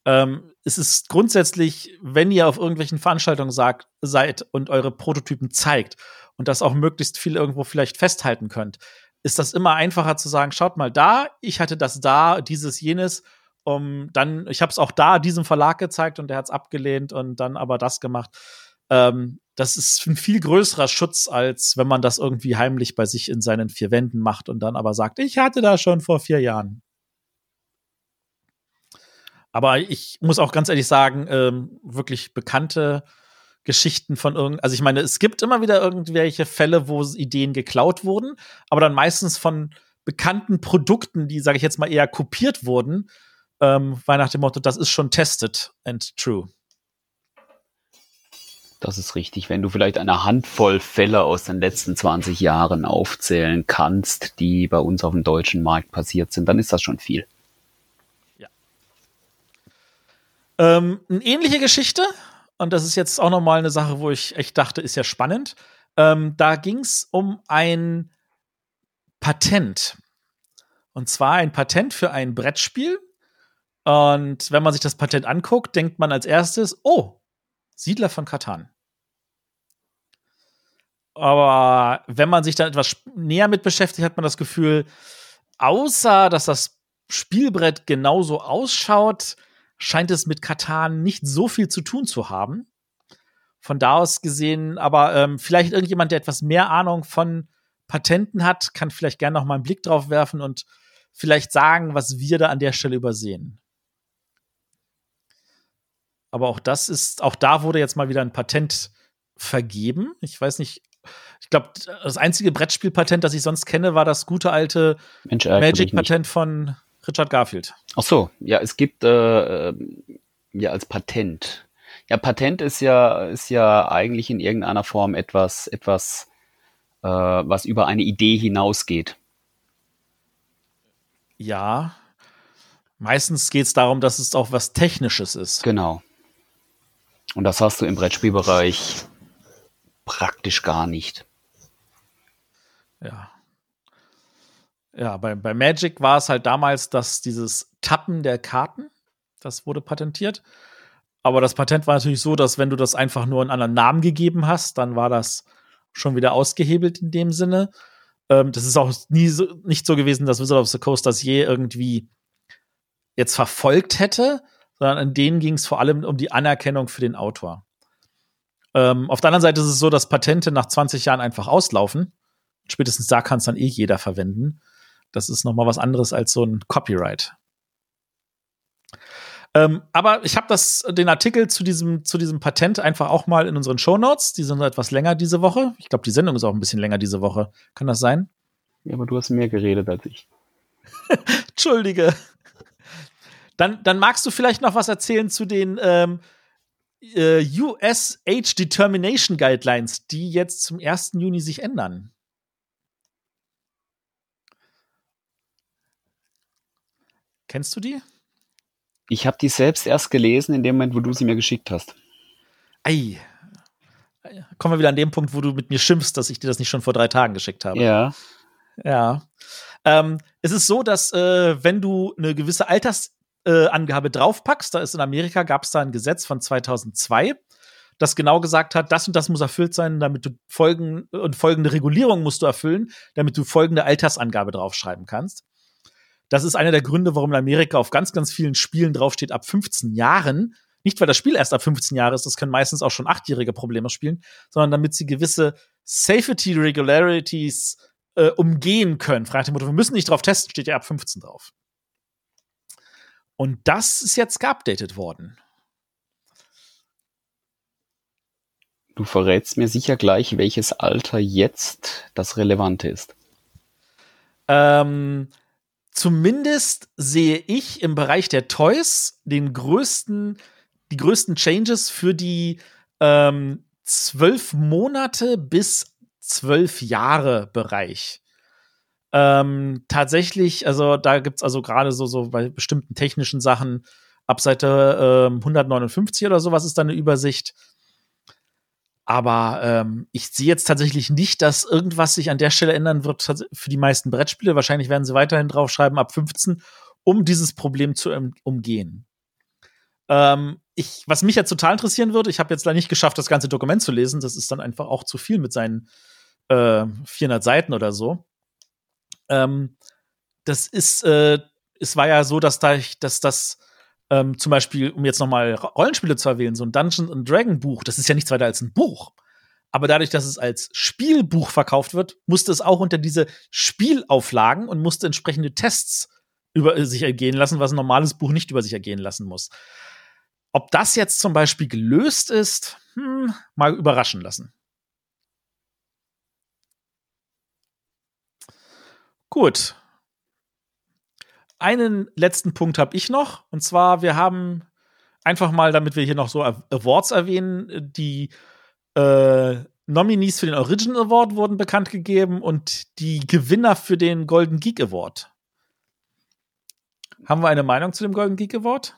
Ähm, es ist grundsätzlich, wenn ihr auf irgendwelchen Veranstaltungen sagt, seid und eure Prototypen zeigt und das auch möglichst viel irgendwo vielleicht festhalten könnt, ist das immer einfacher zu sagen, schaut mal da, ich hatte das da, dieses, jenes. Um, dann, ich habe es auch da diesem Verlag gezeigt und der hat es abgelehnt und dann aber das gemacht. Ähm, das ist ein viel größerer Schutz, als wenn man das irgendwie heimlich bei sich in seinen vier Wänden macht und dann aber sagt, ich hatte das schon vor vier Jahren. Aber ich muss auch ganz ehrlich sagen, ähm, wirklich bekannte Geschichten von irgend, also ich meine, es gibt immer wieder irgendwelche Fälle, wo Ideen geklaut wurden, aber dann meistens von bekannten Produkten, die, sage ich jetzt mal, eher kopiert wurden, ähm, weil nach dem Motto, das ist schon tested and true. Das ist richtig. Wenn du vielleicht eine Handvoll Fälle aus den letzten 20 Jahren aufzählen kannst, die bei uns auf dem deutschen Markt passiert sind, dann ist das schon viel. Ja. Ähm, eine ähnliche Geschichte und das ist jetzt auch nochmal eine Sache, wo ich echt dachte, ist ja spannend. Ähm, da ging es um ein Patent. Und zwar ein Patent für ein Brettspiel. Und wenn man sich das Patent anguckt, denkt man als erstes, oh, Siedler von Katan. Aber wenn man sich dann etwas näher mit beschäftigt, hat man das Gefühl, außer dass das Spielbrett genauso ausschaut, scheint es mit Katan nicht so viel zu tun zu haben. Von da aus gesehen, aber ähm, vielleicht irgendjemand, der etwas mehr Ahnung von Patenten hat, kann vielleicht gerne noch mal einen Blick drauf werfen und vielleicht sagen, was wir da an der Stelle übersehen. Aber auch das ist, auch da wurde jetzt mal wieder ein Patent vergeben. Ich weiß nicht, ich glaube, das einzige Brettspielpatent, das ich sonst kenne, war das gute alte Magic-Patent von Richard Garfield. Ach so, ja, es gibt äh, äh, ja als Patent. Ja, Patent ist ja ist ja eigentlich in irgendeiner Form etwas etwas äh, was über eine Idee hinausgeht. Ja. Meistens geht es darum, dass es auch was Technisches ist. Genau. Und das hast du im Brettspielbereich praktisch gar nicht. Ja. Ja, bei, bei Magic war es halt damals, dass dieses Tappen der Karten, das wurde patentiert. Aber das Patent war natürlich so, dass wenn du das einfach nur einen anderen Namen gegeben hast, dann war das schon wieder ausgehebelt in dem Sinne. Ähm, das ist auch nie so, nicht so gewesen, dass Wizard of the Coast das je irgendwie jetzt verfolgt hätte, sondern in denen ging es vor allem um die Anerkennung für den Autor. Ähm, auf der anderen Seite ist es so, dass Patente nach 20 Jahren einfach auslaufen. Spätestens da kann es dann eh jeder verwenden. Das ist noch mal was anderes als so ein Copyright. Ähm, aber ich habe das den Artikel zu diesem zu diesem Patent einfach auch mal in unseren Show Notes. Die sind etwas länger diese Woche. Ich glaube, die Sendung ist auch ein bisschen länger diese Woche. Kann das sein? Ja, aber du hast mehr geredet als ich. Entschuldige. Dann, dann magst du vielleicht noch was erzählen zu den ähm, äh, US Age Determination Guidelines, die jetzt zum 1. Juni sich ändern. Kennst du die? Ich habe die selbst erst gelesen in dem Moment, wo du sie mir geschickt hast. Ei. Kommen wir wieder an den Punkt, wo du mit mir schimpfst, dass ich dir das nicht schon vor drei Tagen geschickt habe. Ja. Ja. Ähm, es ist so, dass äh, wenn du eine gewisse Altersangabe äh, draufpackst, da ist in Amerika, gab es da ein Gesetz von 2002, das genau gesagt hat, das und das muss erfüllt sein, damit du folgen und folgende Regulierung musst du erfüllen, damit du folgende Altersangabe draufschreiben kannst. Das ist einer der Gründe, warum in Amerika auf ganz, ganz vielen Spielen draufsteht, ab 15 Jahren. Nicht, weil das Spiel erst ab 15 Jahre ist, das können meistens auch schon achtjährige Probleme spielen, sondern damit sie gewisse Safety Regularities äh, umgehen können. Fragt dem Motto, wir müssen nicht drauf testen, steht ja ab 15 drauf. Und das ist jetzt geupdatet worden. Du verrätst mir sicher gleich, welches Alter jetzt das Relevante ist. Ähm, zumindest sehe ich im Bereich der Toys den größten, die größten Changes für die ähm, zwölf Monate bis zwölf Jahre Bereich. Ähm, tatsächlich, also da gibt's also gerade so, so bei bestimmten technischen Sachen ab Seite ähm, 159 oder sowas ist da eine Übersicht. Aber ähm, ich sehe jetzt tatsächlich nicht, dass irgendwas sich an der Stelle ändern wird für die meisten Brettspiele. Wahrscheinlich werden sie weiterhin draufschreiben ab 15, um dieses Problem zu um umgehen. Ähm, ich, was mich jetzt total interessieren würde, ich habe jetzt leider nicht geschafft, das ganze Dokument zu lesen. Das ist dann einfach auch zu viel mit seinen äh, 400 Seiten oder so. Ähm, das ist, äh, es war ja so, dass da, dass das ähm, zum Beispiel, um jetzt nochmal Rollenspiele zu erwähnen, so ein Dungeons and Dragon Buch, das ist ja nichts weiter als ein Buch. Aber dadurch, dass es als Spielbuch verkauft wird, musste es auch unter diese Spielauflagen und musste entsprechende Tests über sich ergehen lassen, was ein normales Buch nicht über sich ergehen lassen muss. Ob das jetzt zum Beispiel gelöst ist, hm, mal überraschen lassen. Gut, einen letzten Punkt habe ich noch. Und zwar, wir haben einfach mal, damit wir hier noch so Awards erwähnen, die äh, Nominees für den Original Award wurden bekannt gegeben und die Gewinner für den Golden Geek Award. Haben wir eine Meinung zu dem Golden Geek Award?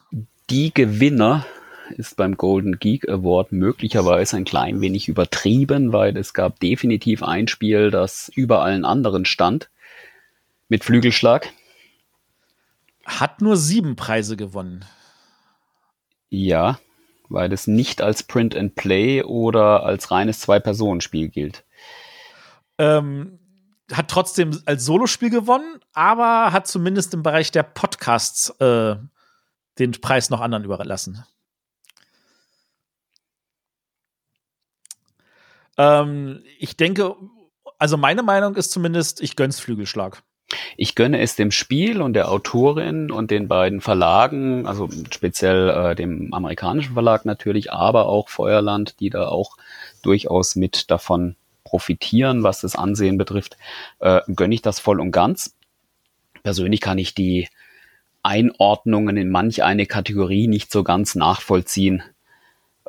Die Gewinner ist beim Golden Geek Award möglicherweise ein klein wenig übertrieben, weil es gab definitiv ein Spiel, das über allen anderen stand. Mit Flügelschlag. Hat nur sieben Preise gewonnen. Ja, weil es nicht als Print and Play oder als reines Zwei-Personen-Spiel gilt. Ähm, hat trotzdem als Solospiel gewonnen, aber hat zumindest im Bereich der Podcasts äh, den Preis noch anderen überlassen. Ähm, ich denke, also meine Meinung ist zumindest, ich gönn's Flügelschlag. Ich gönne es dem Spiel und der Autorin und den beiden Verlagen, also speziell äh, dem amerikanischen Verlag natürlich, aber auch Feuerland, die da auch durchaus mit davon profitieren, was das Ansehen betrifft, äh, gönne ich das voll und ganz. Persönlich kann ich die Einordnungen in manch eine Kategorie nicht so ganz nachvollziehen.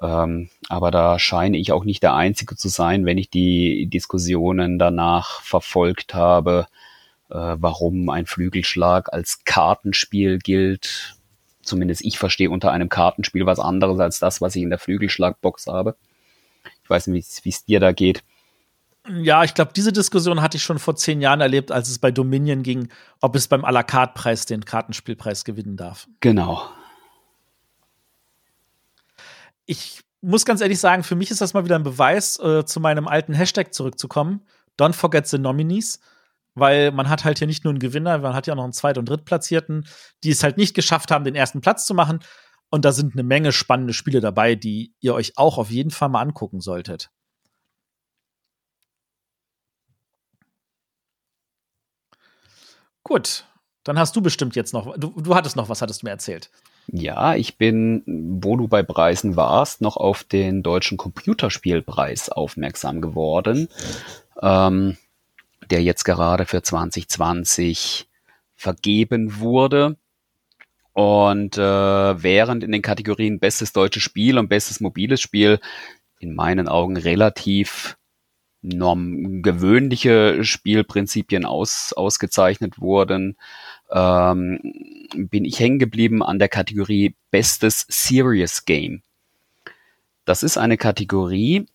Ähm, aber da scheine ich auch nicht der Einzige zu sein, wenn ich die Diskussionen danach verfolgt habe, warum ein Flügelschlag als Kartenspiel gilt. Zumindest ich verstehe unter einem Kartenspiel was anderes als das, was ich in der Flügelschlagbox habe. Ich weiß nicht, wie es dir da geht. Ja, ich glaube, diese Diskussion hatte ich schon vor zehn Jahren erlebt, als es bei Dominion ging, ob es beim à la carte Preis den Kartenspielpreis gewinnen darf. Genau. Ich muss ganz ehrlich sagen, für mich ist das mal wieder ein Beweis, äh, zu meinem alten Hashtag zurückzukommen. Don't forget the nominees weil man hat halt hier nicht nur einen Gewinner, man hat ja auch noch einen Zweit- und Drittplatzierten, die es halt nicht geschafft haben, den ersten Platz zu machen. Und da sind eine Menge spannende Spiele dabei, die ihr euch auch auf jeden Fall mal angucken solltet. Gut, dann hast du bestimmt jetzt noch, du, du hattest noch was, hattest du mir erzählt. Ja, ich bin, wo du bei Preisen warst, noch auf den deutschen Computerspielpreis aufmerksam geworden. Ähm, der jetzt gerade für 2020 vergeben wurde. Und äh, während in den Kategorien Bestes deutsches Spiel und Bestes mobiles Spiel in meinen Augen relativ norm gewöhnliche Spielprinzipien aus, ausgezeichnet wurden, ähm, bin ich hängen geblieben an der Kategorie Bestes Serious Game. Das ist eine Kategorie,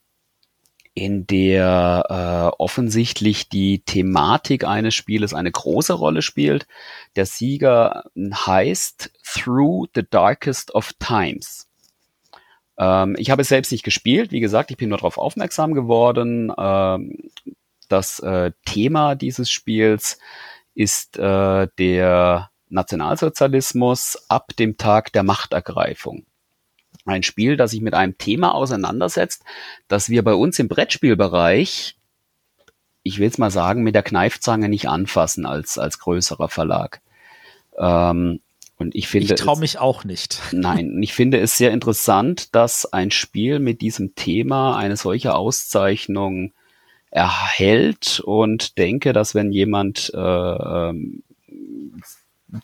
in der äh, offensichtlich die Thematik eines Spieles eine große Rolle spielt. Der Sieger heißt Through the Darkest of Times. Ähm, ich habe es selbst nicht gespielt, wie gesagt, ich bin nur darauf aufmerksam geworden. Ähm, das äh, Thema dieses Spiels ist äh, der Nationalsozialismus ab dem Tag der Machtergreifung ein Spiel, das sich mit einem Thema auseinandersetzt, das wir bei uns im Brettspielbereich, ich will es mal sagen, mit der Kneifzange nicht anfassen als, als größerer Verlag. Ähm, und ich finde. Ich traue mich auch nicht. Nein, ich finde es sehr interessant, dass ein Spiel mit diesem Thema eine solche Auszeichnung erhält und denke, dass wenn jemand äh, ähm,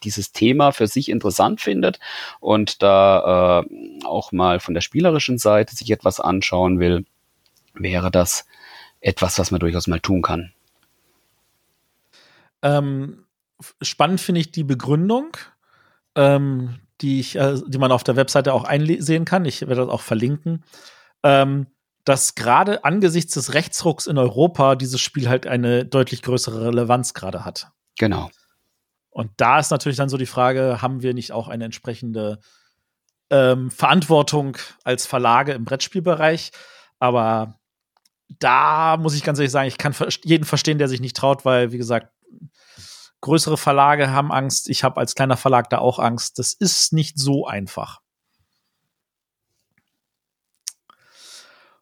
dieses Thema für sich interessant findet und da äh, auch mal von der spielerischen Seite sich etwas anschauen will, wäre das etwas, was man durchaus mal tun kann. Ähm, spannend finde ich die Begründung, ähm, die, ich, äh, die man auf der Webseite auch einsehen kann. Ich werde das auch verlinken. Ähm, dass gerade angesichts des Rechtsrucks in Europa dieses Spiel halt eine deutlich größere Relevanz gerade hat. Genau. Und da ist natürlich dann so die Frage, haben wir nicht auch eine entsprechende ähm, Verantwortung als Verlage im Brettspielbereich? Aber da muss ich ganz ehrlich sagen, ich kann jeden verstehen, der sich nicht traut, weil, wie gesagt, größere Verlage haben Angst. Ich habe als kleiner Verlag da auch Angst. Das ist nicht so einfach.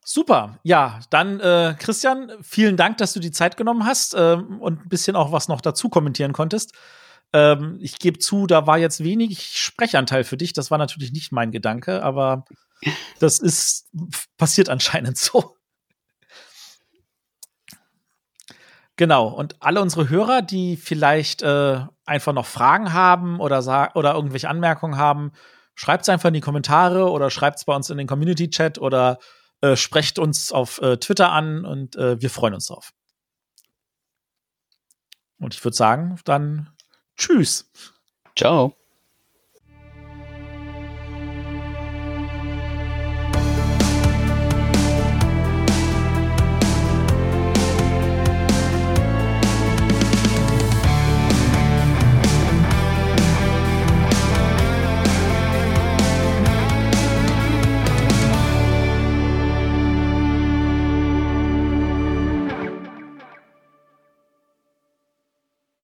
Super. Ja, dann äh, Christian, vielen Dank, dass du die Zeit genommen hast äh, und ein bisschen auch was noch dazu kommentieren konntest. Ähm, ich gebe zu, da war jetzt wenig Sprechanteil für dich. Das war natürlich nicht mein Gedanke, aber das ist passiert anscheinend so. Genau. Und alle unsere Hörer, die vielleicht äh, einfach noch Fragen haben oder, oder irgendwelche Anmerkungen haben, schreibt es einfach in die Kommentare oder schreibt es bei uns in den Community-Chat oder äh, sprecht uns auf äh, Twitter an und äh, wir freuen uns drauf. Und ich würde sagen, dann tschüss. Ciao.